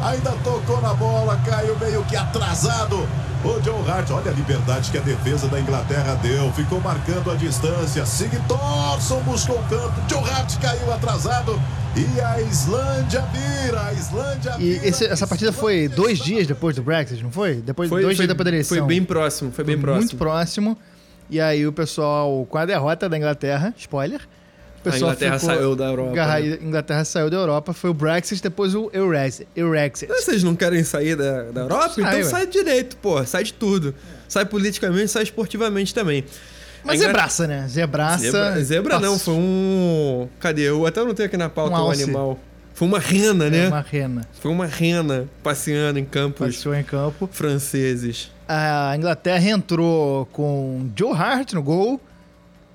Ainda tocou na bola, caiu meio que atrasado. O John Hart, olha a liberdade que a defesa da Inglaterra deu. Ficou marcando a distância. Sigurdsson buscou o canto. John Hart caiu atrasado. E a Islândia vira. A Islândia E vira. esse- essa partida foi dois dias depois do Brexit, não foi? Depois Foi, dois foi, dias depois da eleição. foi bem próximo, foi bem Foi próximo. Muito próximo. E aí o pessoal, com a derrota da Inglaterra, spoiler. O A pessoal Inglaterra ficou- saiu da Europa. Garra- né? Inglaterra saiu da Europa, foi o Brexit, depois o Eurex- Eurexit. Vocês não querem sair da, da Europa? Sai, então ué. sai direito, pô. Sai de tudo. Sai politicamente, sai esportivamente também. Mas A Ingla- zebraça, né? Zebraça. Zebra, zebra não, foi um. Cadê? Eu até não tenho aqui na pauta Um alce. animal. Foi uma rena, né? É uma rena. Foi uma rena passeando em campos Passeou em campo. franceses. A Inglaterra entrou com Joe Hart no gol.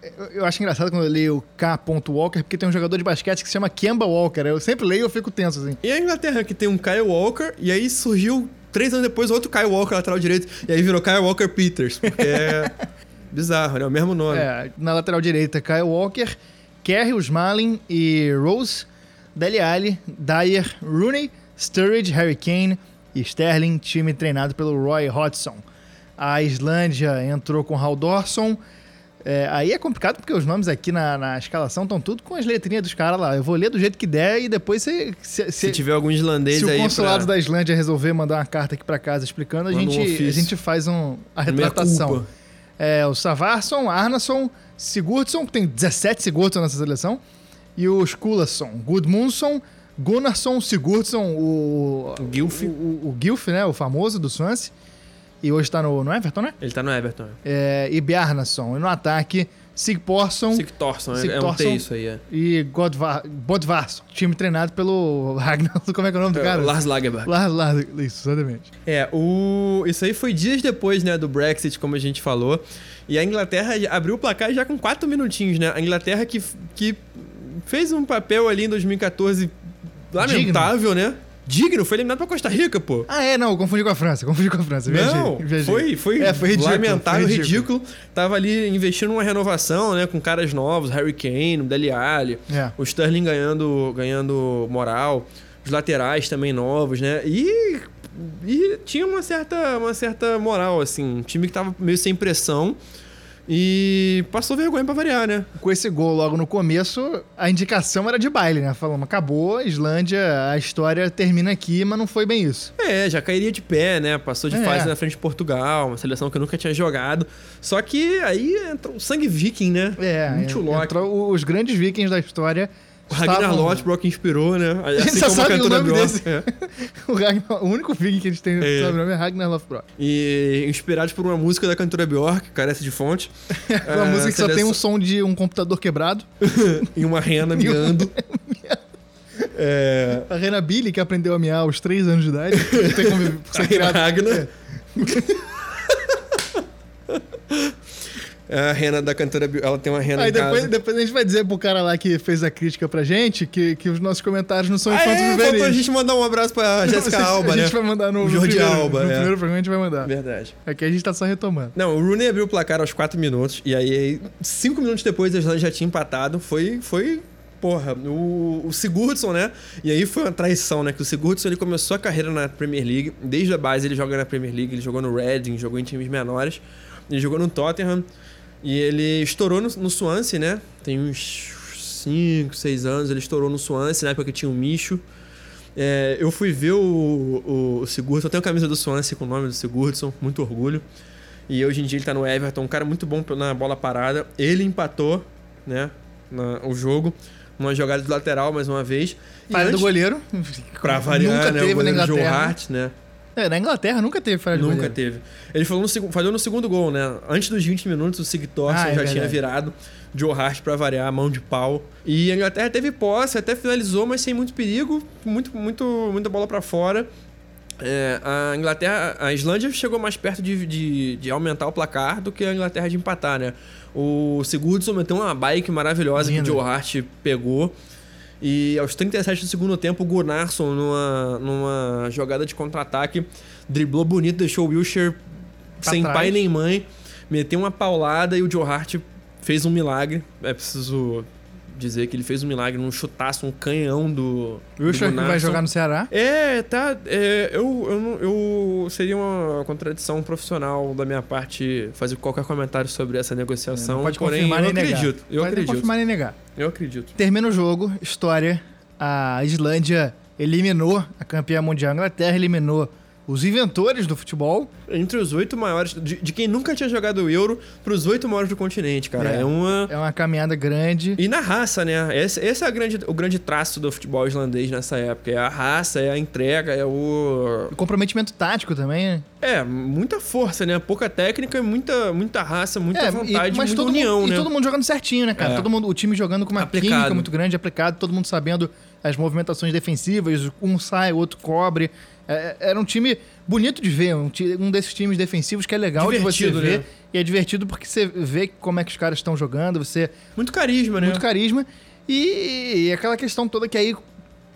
Eu, eu acho engraçado quando eu leio K. Walker, porque tem um jogador de basquete que se chama Kemba Walker. Eu sempre leio e eu fico tenso, assim. E a Inglaterra que tem um Kyle Walker, e aí surgiu três anos depois outro Kyle Walker lateral direito, e aí virou Kyle Walker Peters, porque é bizarro, né? O mesmo nome. É, na lateral direita, Kyle Walker, Kerry, Smalling e Rose, Dele Alli, Dyer, Rooney, Sturridge, Harry Kane e Sterling, time treinado pelo Roy Hodgson. A Islândia entrou com Hal Dorson. É, aí é complicado porque os nomes aqui na, na escalação estão tudo com as letrinhas dos caras lá. Eu vou ler do jeito que der e depois você. Se, Se tiver algum islandês se o aí consulado pra... da Islândia resolver mandar uma carta aqui pra casa explicando, a Manda um gente, a gente faz um, a retratação. É, o Savarsson, Arnason, Sigurdsson, que tem 17 Sigurdsson nessa seleção, e o Skulason, Gudmundsson, Gunnarsson, Sigurdsson, o... O Gilf. O, o, o Gilf, né? O famoso do Swansea. E hoje tá no, no Everton, né? Ele tá no Everton. É, e Bjarnason. E no ataque, Sigporsson Sig Thorson, é um T isso aí, é. e Godvar, Bodvarsson. Time treinado pelo Ragnar... Como é que é o nome do cara? Lars Lagerberg. Lars, Lars, isso, exatamente. É, o... isso aí foi dias depois, né, do Brexit, como a gente falou. E a Inglaterra abriu o placar já com quatro minutinhos, né? A Inglaterra que, que fez um papel ali em 2014 lamentável, né? Digno, foi eliminado pra Costa Rica, pô. Ah, é, não, confundi com a França, confundi com a França. viajei, Não, viajei. foi, foi, É, foi ridículo, lamentável, foi ridículo. Tava ali investindo numa renovação, né? Com caras novos, Harry Kane, o Dele Alli, É. o Sterling ganhando, ganhando moral, os laterais também novos, né? E, e tinha uma certa, uma certa moral, assim. Um time que tava meio sem pressão e passou vergonha pra variar, né? Com esse gol logo no começo, a indicação era de baile, né? Falamos, acabou, Islândia, a história termina aqui, mas não foi bem isso. É, já cairia de pé, né? Passou de É. fase na frente de Portugal, uma seleção que eu nunca tinha jogado. Só que aí entrou o sangue viking, né? É, Muito louco. entrou os grandes vikings da história. O Ragnar estavam- Lothbrok inspirou, né? A gente Assim só sabe o nome Bjork. desse. É. o, Ragnar- o único viking que a gente tem É. sobrenome é Ragnar Lothbrok. E inspirados por uma música da cantora Bjork, carece de fonte. Uma É, música que só tem um som de um computador quebrado. E uma rena miando. é... A Rena Billy, que aprendeu a miar aos 3 anos de idade. não tem como ser criado. Ragnar. É a rena da cantora. Ela tem uma rena Aí depois, depois a gente vai dizer pro cara lá que fez a crítica pra gente que, que os nossos comentários não são Ah, infantos é, faltou a gente mandar um abraço pra Jéssica Alba, A né? gente vai mandar no, O Jordi primeiro, Alba, no é. primeiro programa a gente vai mandar. Verdade. Aqui a gente tá só retomando. Não, o Rooney abriu o placar aos 4 minutos. E aí, 5 minutos depois, a Islândia já tinha empatado. Foi. foi Porra, o, o Sigurdsson, né? E aí foi uma traição, né? Que o Sigurdsson ele começou a carreira na Premier League. Desde a base ele joga na Premier League, ele jogou no Reading, jogou em times menores. Ele jogou no Tottenham. E ele estourou no, no Swansea, né? Tem uns 5, 6 anos. Ele estourou no Swansea, na época que tinha um Micho. É, eu fui ver o, o, o Sigurdsson. Eu tenho a camisa do Swansea com o nome do Sigurdsson, muito orgulho. E hoje em dia ele tá no Everton, um cara muito bom na bola parada. Ele empatou, né, na- o jogo, numa jogada de lateral mais uma vez. Falha do goleiro. Pra variar, nunca né, teve o goleiro Joe. Hart, né? É, na Inglaterra nunca teve falha de Nunca goleiro. teve. Ele falou no, falhou no segundo gol, né? Antes dos 20 minutos, o Sig Thorson Ah, é já verdade. tinha virado. Joe Hart pra variar, mão de pau. E a Inglaterra teve posse, até finalizou, mas sem muito perigo. Muito, muito, muita bola pra fora. É, a Inglaterra, a Islândia chegou mais perto de, de, de aumentar o placar do que a Inglaterra de empatar, né? O Sigurdsson meteu uma bike maravilhosa Linda. que o Joe Hart pegou. E aos 37 do segundo tempo, o Gunnarsson, numa, numa jogada de contra-ataque, driblou bonito, deixou o Wilshere Pra sem trás. pai nem mãe, meteu uma paulada e o Joe Hart fez um milagre. É preciso dizer que ele fez um milagre num chutaço, um canhão do. Do que vai jogar no Ceará. É, tá. é, eu, eu, eu. Seria uma contradição profissional da minha parte fazer qualquer comentário sobre essa negociação. Não pode porém, confirmar eu nem negar. acredito. Eu Pode acredito. confirmar nem negar. Eu acredito. Termina o jogo, história. A Islândia eliminou a campeã mundial. A Inglaterra eliminou os inventores do futebol. Entre os oito maiores, de, de quem nunca tinha jogado o Euro, pros oito maiores do continente, cara. É, uma. É uma caminhada grande. E na raça, né? Esse, esse é a grande, o grande traço do futebol islandês nessa época. É a raça, é a entrega, é o. O comprometimento tático também, né? É, muita força, né? Pouca técnica, muita, muita raça, muita É, vontade, e, mas muita todo união, mundo, né? E todo mundo jogando certinho, né, cara? É. Todo mundo, o time jogando com uma Aplicado. química muito grande, aplicado, todo mundo sabendo as movimentações defensivas, um sai, o outro cobre. É, era um time bonito de ver, um, um desses times defensivos que é legal de você Divertido, ver. né? E é divertido porque você vê como é que os caras estão jogando, você Muito carisma, né? muito carisma. E, e aquela questão toda que aí,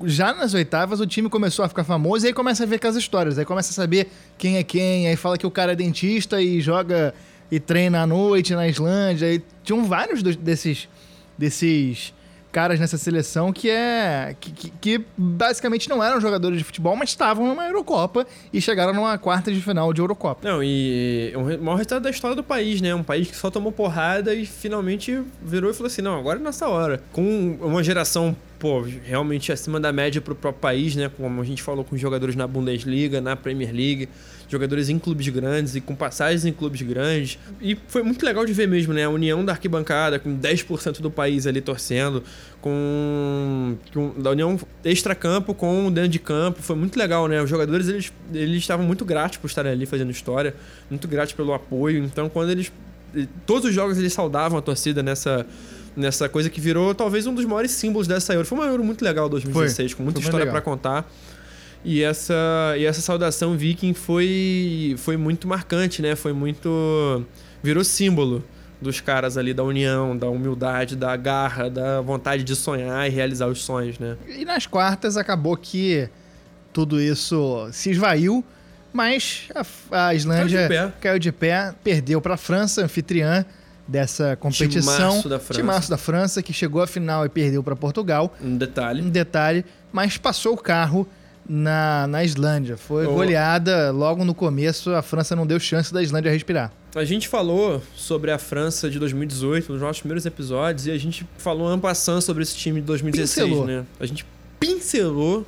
já nas oitavas, o time começou a ficar famoso e aí começa a ver aquelas histórias. Aí começa a saber quem é quem, aí fala que o cara é dentista e joga e treina à noite na Islândia. E tinham vários desses, desses caras nessa seleção que é. Que, que- que basicamente não eram jogadores de futebol, mas estavam numa Eurocopa e chegaram numa quarta de final de Eurocopa. Não, e é o maior resultado da história do país, né? Um país que só tomou porrada e finalmente virou e falou assim: não, agora é nossa hora. Com uma geração, pô, realmente acima da média pro próprio país, né? Como a gente falou com jogadores na Bundesliga, na Premier League, jogadores em clubes grandes e com passagens em clubes grandes. E foi muito legal de ver mesmo, né? A união da arquibancada, com 10% do país ali torcendo, com, com da união extra-campo com o dentro de campo. Foi muito legal, né? Os jogadores, eles, eles estavam muito gratos por estarem ali fazendo história, muito gratos pelo apoio. Então, quando eles... Todos os jogos eles saudavam a torcida nessa... Nessa coisa que virou talvez um dos maiores símbolos dessa Euro. Foi uma Euro muito legal 2016, com muita Foi história pra contar. E essa, e essa saudação viking foi, foi muito marcante, né? Foi muito. virou símbolo dos caras ali, da união, da humildade, da garra, da vontade de sonhar e realizar os sonhos, né? E nas quartas acabou que tudo isso se esvaiu, mas a, a Islândia Caiu de pé. caiu de pé, perdeu para a França, anfitriã dessa competição. Timaço da França. Timaço da França, que chegou à final e perdeu para Portugal. Um detalhe. Um detalhe, mas passou o carro na, na Islândia. Foi Oh. goleada logo no começo, a França não deu chance da Islândia respirar. A gente falou sobre a França de 2018 nos nossos primeiros episódios e a gente falou en passant sobre esse time de 2016, Pincelou. né? A gente pincelou,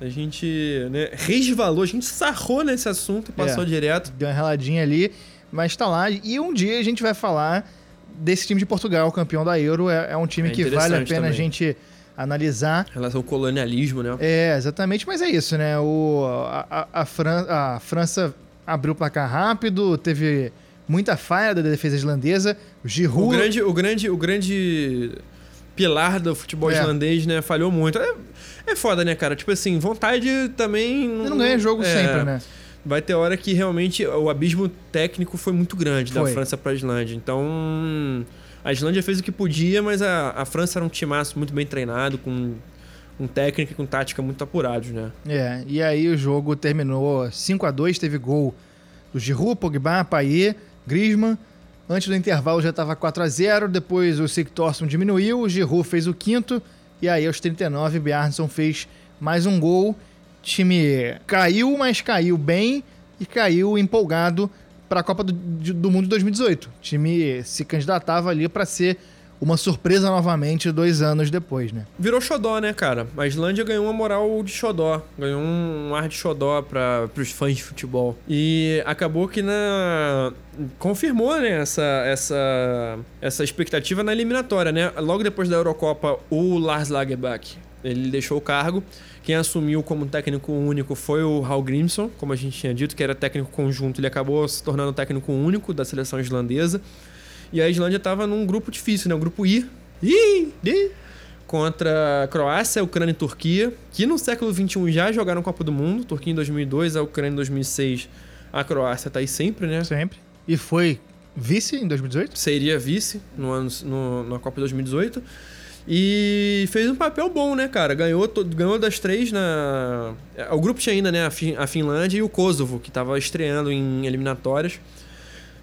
a gente né, resvalou, a gente sarrou nesse assunto e passou É. direto. Deu uma raladinha ali, mas tá lá. E um dia a gente vai falar desse time de Portugal, campeão da Euro. É, é um time É que vale a pena a também. gente analisar. Em relação ao colonialismo, né? É, exatamente, mas é isso, né? O, a, a- a Fran- a França abriu o placar rápido, teve muita falha da defesa islandesa. O Giroud... O grande, o grande, o grande pilar do futebol É. islandês, né? Falhou muito. É, é foda, né, cara? Tipo assim, vontade também. Ele não ganha jogo é, sempre, né? Vai ter hora que realmente o abismo técnico foi muito grande da Foi. França pra Islândia. Então, a Islândia fez o que podia, mas a, a França era um timaço muito bem treinado, com um técnico e com tática muito apurados, né? É, e aí o jogo terminou 5 a 2 teve gol do Giroud, Pogba, Payet, Griezmann. Antes do intervalo já estava 4 a 0 depois o Sigtorsson diminuiu, o Giroud fez o quinto, e aí aos 39 Bjarnason fez mais um gol. O time caiu, mas caiu bem e caiu empolgado para a Copa do, do Mundo de 2018. O time se candidatava ali para ser uma surpresa novamente dois anos depois, né? Virou xodó, né, cara? A Islândia ganhou uma moral de xodó. Ganhou um ar de xodó para os fãs de futebol. E acabou que na... Confirmou, né, essa, essa, essa expectativa na eliminatória, né? Logo depois da Eurocopa, o Lars Lagerbäck, ele deixou o cargo. Quem assumiu como técnico único foi o Hal Grimson, como a gente tinha dito, que era técnico conjunto. Ele acabou se tornando técnico único da seleção islandesa. E a Islândia estava num grupo difícil, né? O grupo I. Ih! Ih! Contra Croácia, Ucrânia e Turquia, que no século XXI já jogaram Copa do Mundo. Turquia em 2002, a Ucrânia em 2006. A Croácia tá aí sempre, né? Sempre. E foi vice em 2018? Seria vice no ano, no, na Copa de 2018. E fez um papel bom, né, cara? Ganhou, ganhou das três na. O grupo tinha ainda, né? A, Fin- a Finlândia e o Kosovo, que tava estreando em eliminatórias.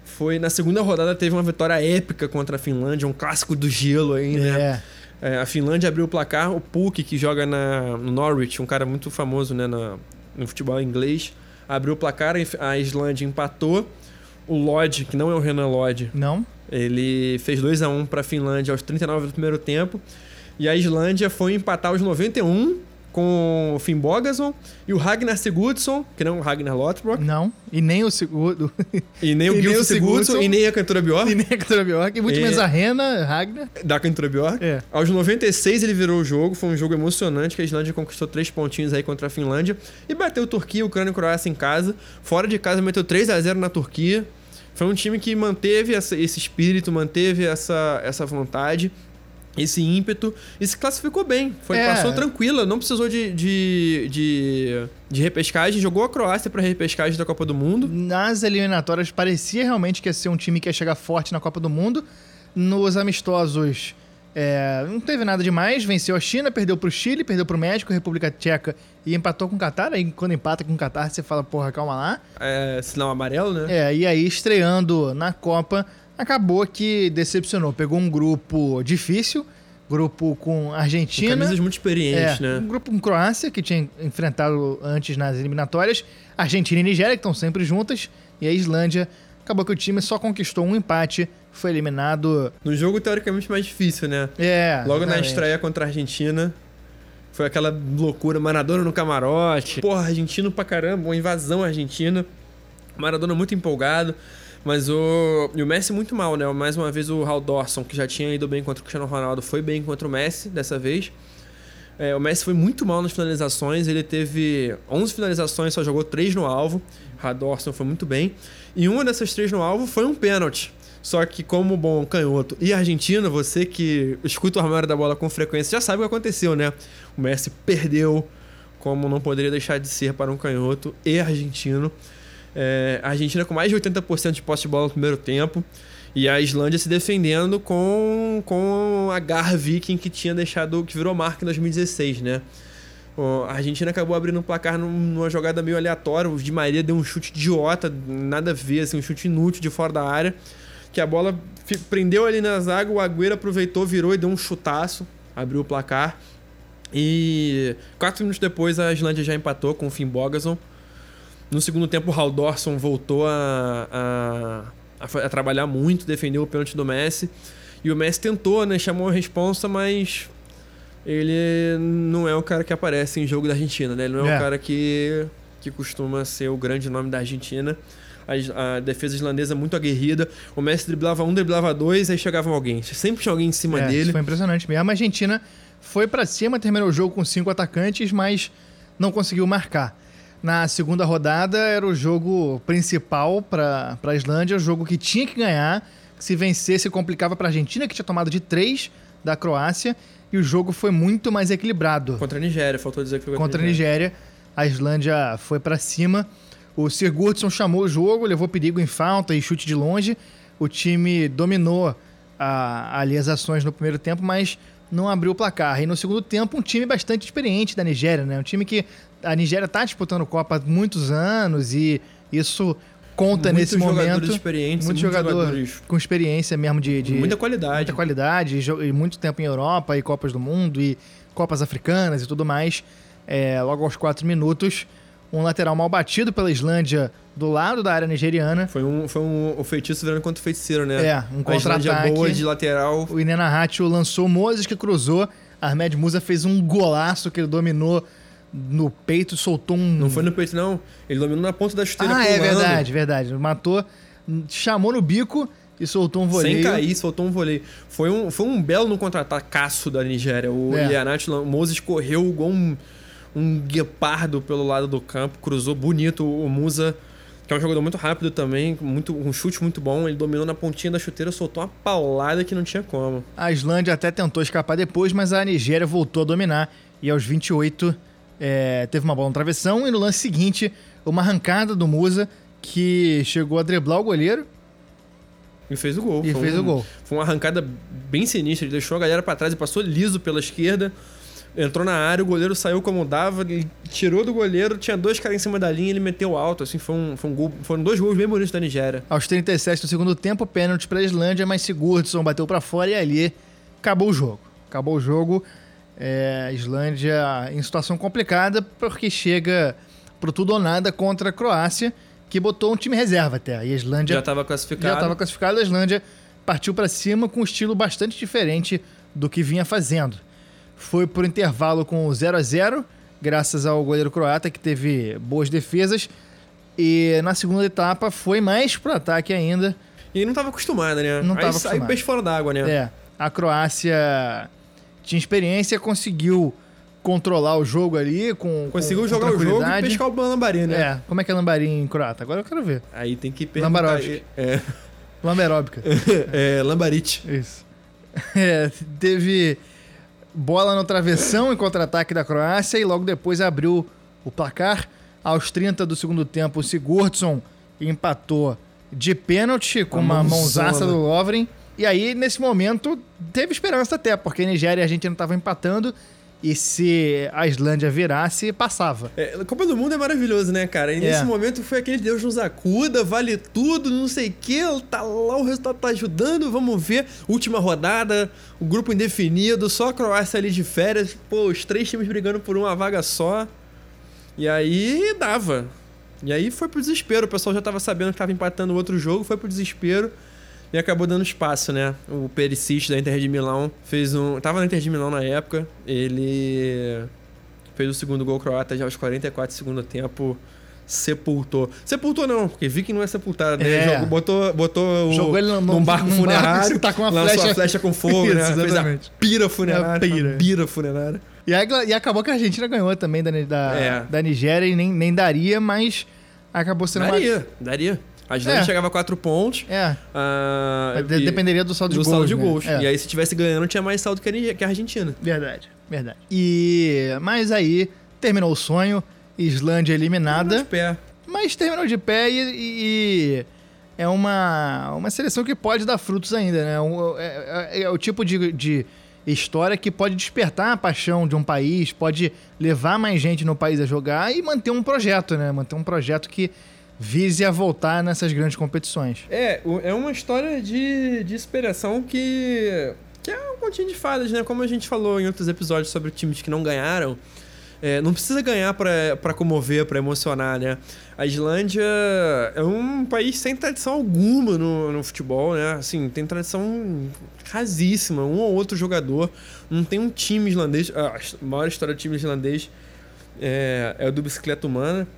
Foi na segunda rodada teve uma vitória épica contra a Finlândia, um clássico do gelo aí, né? É. É, a Finlândia abriu o placar, o Puk, que joga na, no Norwich, um cara muito famoso né, na- no futebol inglês, abriu o placar, a Islândia empatou. O Lodge, que não é o Renan Lodge, Não? Ele fez 2 a 1 para a Finlândia aos 39 do primeiro tempo. E a Islândia foi empatar aos 91 com o Finn Bogason e o Ragnar Sigurdsson, que não é o Ragnar Lothbrok. Não, e nem o segundo. E nem o E o Sigurdsson, e nem a cantora Bjork. e nem a Cantora Bjork, e muito É. menos a Rena, Ragnar. Da cantora Bjork. É. Aos 96 ele virou o jogo, foi um jogo emocionante, que a Islândia conquistou três pontinhos aí contra a Finlândia e bateu Turquia, Ucrânia e Croácia em casa. Fora de casa meteu 3 a 0 na Turquia. Foi um time que manteve essa- esse espírito, manteve essa, essa vontade, esse ímpeto e se classificou bem. Foi, É. Passou tranquila, não precisou de, de, de, de repescagem, jogou a Croácia para repescagem da Copa do Mundo. Nas eliminatórias parecia realmente que ia ser um time que ia chegar forte na Copa do Mundo. Nos amistosos é, não teve nada demais. Venceu a China, perdeu pro Chile, perdeu pro México, República Tcheca e empatou com o Catar. Aí quando empata com o Catar, você fala, porra, calma lá. É, sinal amarelo, né? É, e aí estreando na Copa, acabou que decepcionou. Pegou um grupo difícil, grupo com Com Argentina. camisas muito experientes, É, né? um grupo com Croácia, que tinha enfrentado antes nas eliminatórias, Argentina e Nigéria, que estão sempre juntas, e a Islândia. Acabou que o time só conquistou um empate, foi eliminado. No jogo, teoricamente, mais difícil, né? É. Logo na exatamente. estreia contra a Argentina. Foi aquela loucura, Maradona no camarote. Porra, argentino pra caramba, uma invasão argentina. Maradona muito empolgado. Mas o. E o Messi muito mal, né? Mais uma vez o Hal Dawson, que já tinha ido bem contra o Cristiano Ronaldo, foi bem contra o Messi dessa vez. É, o Messi foi muito mal nas finalizações. Ele teve 11 finalizações, só jogou 3 no alvo. Dawson foi muito bem. E uma dessas três no alvo foi um pênalti. Só que, como bom canhoto e argentino, você que escuta o armário da bola com frequência já sabe o que aconteceu, né? O Messi perdeu, como não poderia deixar de ser para um canhoto e argentino. É, a Argentina com mais de 80% de posse de bola no primeiro tempo. E a Islândia se defendendo com, com a garra viking que tinha deixado, que virou marca em 2016, né? A Argentina acabou abrindo o placar num- numa jogada meio aleatória. O Di Maria deu um chute idiota, nada a ver, assim, um chute inútil de fora da área. Que a bola prendeu ali na zaga, o Agüero aproveitou, virou e deu um chutaço, abriu o placar. E quatro minutos depois a Islândia já empatou com o Finn Bogason. No segundo tempo, o Hal Dawson voltou a, a, a a trabalhar muito, defendeu o pênalti do Messi. E o Messi tentou, né? Chamou a responsa, mas ele não é o cara que aparece em jogo da Argentina, né? Ele não é, É. o cara que, que costuma ser o grande nome da Argentina. A, a defesa islandesa é muito aguerrida. O Messi driblava um, driblava dois, aí chegava alguém. Sempre tinha alguém em cima É, dele. Isso foi impressionante mesmo. A Argentina foi pra cima, terminou o jogo com cinco atacantes, mas não conseguiu marcar. Na segunda rodada era o jogo principal para a Islândia, o jogo que tinha que ganhar. Se vencesse, complicava para a Argentina, que tinha tomado de três da Croácia. E o jogo foi muito mais equilibrado. Contra a Nigéria, faltou dizer que foi Contra a Nigéria, a Islândia foi pra cima. O Sigurdsson chamou o jogo, levou perigo em falta e chute de longe. O time dominou a, ali as ações no primeiro tempo, mas não abriu o placar. E no segundo tempo, um time bastante experiente da Nigéria, né? Um time que a Nigéria tá disputando Copa há muitos anos e isso conta Muitos nesse momento. experientes, muito muitos jogador jogadores- com experiência mesmo de, de Muita qualidade. muita qualidade e muito tempo em Europa e Copas do Mundo e Copas Africanas e tudo mais. É, logo aos quatro minutos, um lateral mal batido pela Islândia do lado da área nigeriana. Foi um, foi um o feitiço virando contra o feiticeiro, né? É, um contra-ataque. boa de lateral. O Inena Hatcho lançou Moses que cruzou. Ahmed Musa fez um golaço que ele dominou no peito, soltou um. Não foi no peito, não. Ele dominou na ponta da chuteira Ah, é verdade, verdade. Matou, chamou no bico e soltou um voleio. Sem cair, soltou um voleio. Foi um, foi um belo no contra-atacaço da Nigéria. O É. Ianat Moses correu igual um, um guepardo pelo lado do campo, cruzou bonito. O Musa, que é um jogador muito rápido também, muito, um chute muito bom. Ele dominou na pontinha da chuteira, soltou uma paulada que não tinha como. A Islândia até tentou escapar depois, mas a Nigéria voltou a dominar. E aos 28 é, teve uma bola no travessão. E no lance seguinte, uma arrancada do Musa que chegou a driblar o goleiro. E fez o gol. E Foi fez um- o gol. Foi uma arrancada bem sinistra. Ele deixou a galera pra trás e passou liso pela esquerda. Entrou na área, o goleiro saiu como dava, ele tirou do goleiro, tinha dois caras em cima da linha, ele meteu alto, assim, foi um, foi um gol, foram dois gols bem bonitos da Nigéria. Aos 37 do segundo tempo, pênalti para a Islândia, mas Sigurdsson bateu para fora e ali acabou o jogo. Acabou o jogo. É, a Islândia em situação complicada porque chega pro tudo ou nada contra a Croácia, que botou um time reserva até. E a Islândia Já estava classificado. já estava classificada. A Islândia partiu para cima com um estilo bastante diferente do que vinha fazendo. Foi por intervalo com o 0 a 0 graças ao goleiro croata que teve boas defesas. E na segunda etapa foi mais pro ataque ainda. E não tava acostumada, né? Não aí tava saiu acostumada. peixe fora d'água, né? É, a Croácia tinha experiência, conseguiu controlar o jogo ali com Conseguiu com, jogar com o jogo e pescar o lambari, né? É, como é que é lambari em croata? Agora eu quero ver. Aí tem que perguntar... Lambarovski. É, Lamberóbica. é lambarite. Isso. É, teve bola no travessão em contra-ataque da Croácia e logo depois abriu o placar. Aos 30 do segundo tempo, o Sigurdsson empatou de pênalti com Uma mãozaça do Lovren. E aí, nesse momento, teve esperança até, porque Nigéria e a Argentina estavam empatando. E se a Islândia virasse, passava. É, a Copa do Mundo é maravilhoso, né, cara? E nesse É. momento foi aquele Deus nos acuda, vale tudo, não sei o que, tá lá, o resultado tá ajudando, vamos ver. Última rodada, o grupo indefinido, só a Croácia ali de férias, pô, os três times brigando por uma vaga só. E aí dava. E aí foi pro desespero, o pessoal já tava sabendo que tava empatando o outro jogo, foi pro desespero. E acabou dando espaço, né? O Perisic da Inter de Milão fez um. Tava na Inter de Milão na época. Ele fez o segundo gol croata já aos 44 do segundo tempo. Sepultou. Sepultou não, porque Viking não é sepultado, né? É. Jogou- botou botou o- Jogou ele num- num barco num barco funerário, que tá com uma lançou flecha- a flecha com fogo, Isso, né? Fez a exatamente. pira funerária. A pira. pira funerária. E, aí, e acabou que a Argentina ganhou também da, da, É. da Nigéria e nem, nem daria, mas acabou sendo uma. Daria, daria. A Islândia É. chegava a 4 pontos. É. ah, De- dependeria do saldo de do gols, saldo de né? gols. É. E aí, se tivesse ganhando, tinha mais saldo que a Nige- que a Argentina. Verdade, verdade. E mas aí terminou o sonho, Islândia eliminada, De pé. mas terminou de pé e, e- é uma, uma seleção que pode dar frutos ainda, né? Um- É, é- é o tipo de, de história que pode despertar a paixão de um país, pode levar mais gente no país a jogar e manter um projeto, né? Manter um projeto que vise a voltar nessas grandes competições. É, é uma história de, de superação que, que é um continho de fadas, né? Como a gente falou em outros episódios sobre times que não ganharam. é, não precisa ganhar pra comover, pra emocionar, né? A Islândia é um país sem tradição alguma no, no futebol, né? Assim, tem tradição rasíssima, um ou outro jogador. Não tem um time islandês. A maior história do time islandês é, é o do Bicicleta Humana.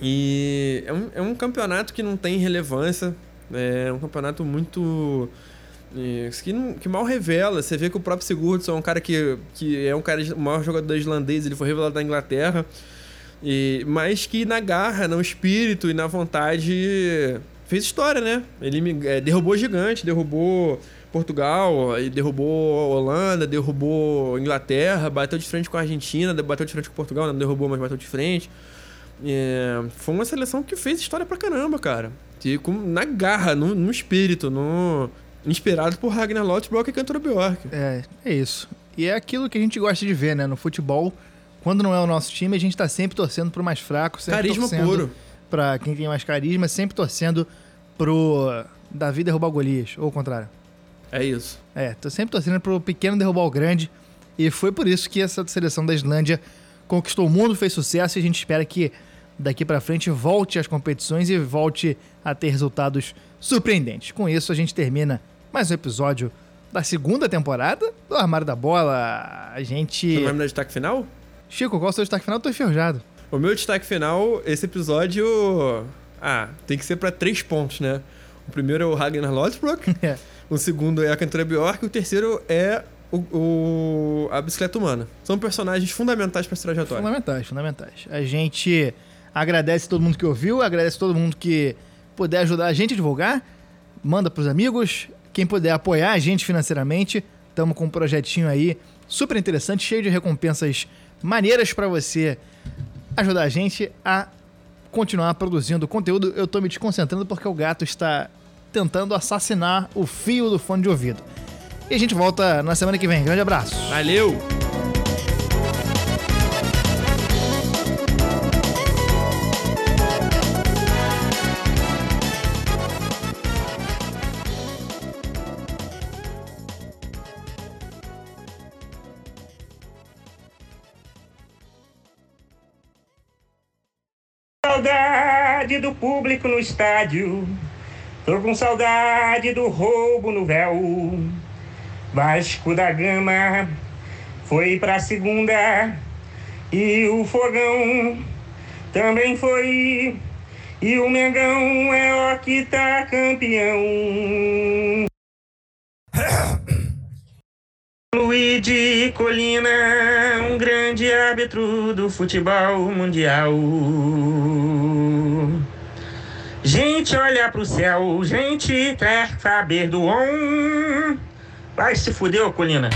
E é um, é um campeonato que não tem relevância. É um campeonato muito. é, que, que mal revela. Você vê que o próprio Sigurdsson é um cara que, que é um cara, o maior jogador islandês, ele foi revelado da Inglaterra. E, mas que na garra, no espírito e na vontade fez história, né? Ele é, derrubou gigante, derrubou Portugal, derrubou Holanda, derrubou Inglaterra, bateu de frente com a Argentina, bateu de frente com Portugal, não derrubou, mas bateu de frente. É, foi uma seleção que fez história pra caramba, cara. E com, na garra, no, no espírito, no, inspirado por Ragnar Lothbrok e Cantor Bjork. É, é isso. E é aquilo que a gente gosta de ver, né? No futebol, quando não é o nosso time, a gente tá sempre torcendo pro mais fraco, sempre Carisma torcendo puro. pra quem tem mais carisma, sempre torcendo pro Davi derrubar o Golias, ou o contrário. É isso. É, tô sempre torcendo pro pequeno derrubar o grande. E foi por isso que essa seleção da Islândia conquistou o mundo, fez sucesso e a gente espera que daqui pra frente volte às competições e volte a ter resultados surpreendentes. Com isso, a gente termina mais um episódio da segunda temporada do Armário da Bola. A gente. Você vai me dar destaque final? Chico, qual é o seu destaque final? Eu tô enferrujado. O meu destaque final, esse episódio. Ah, tem que ser pra três pontos, né? O primeiro é o Ragnar Lothbrok, É. o segundo é a Cantora Bjork e o terceiro é o, o- a bicicleta humana. São personagens fundamentais pra essa trajetória. Fundamentais, fundamentais. A gente agradece todo mundo que ouviu, agradece todo mundo que puder ajudar a gente a divulgar. Manda pros amigos. Quem puder apoiar a gente financeiramente, estamos com um projetinho aí super interessante, cheio de recompensas maneiras para você ajudar a gente a continuar produzindo conteúdo. Eu tô me desconcentrando porque o gato está tentando assassinar o fio do fone de ouvido. E a gente volta na semana que vem. Grande abraço. Valeu! Saudade do público no estádio. Tô com saudade do roubo no véu. Vasco da Gama foi pra segunda. E o Fogão também foi. E o Mengão é o que tá campeão. Luigi Colina, um grande árbitro do futebol mundial. Gente, olha pro céu, gente quer saber do on. Vai se fuder, Colina.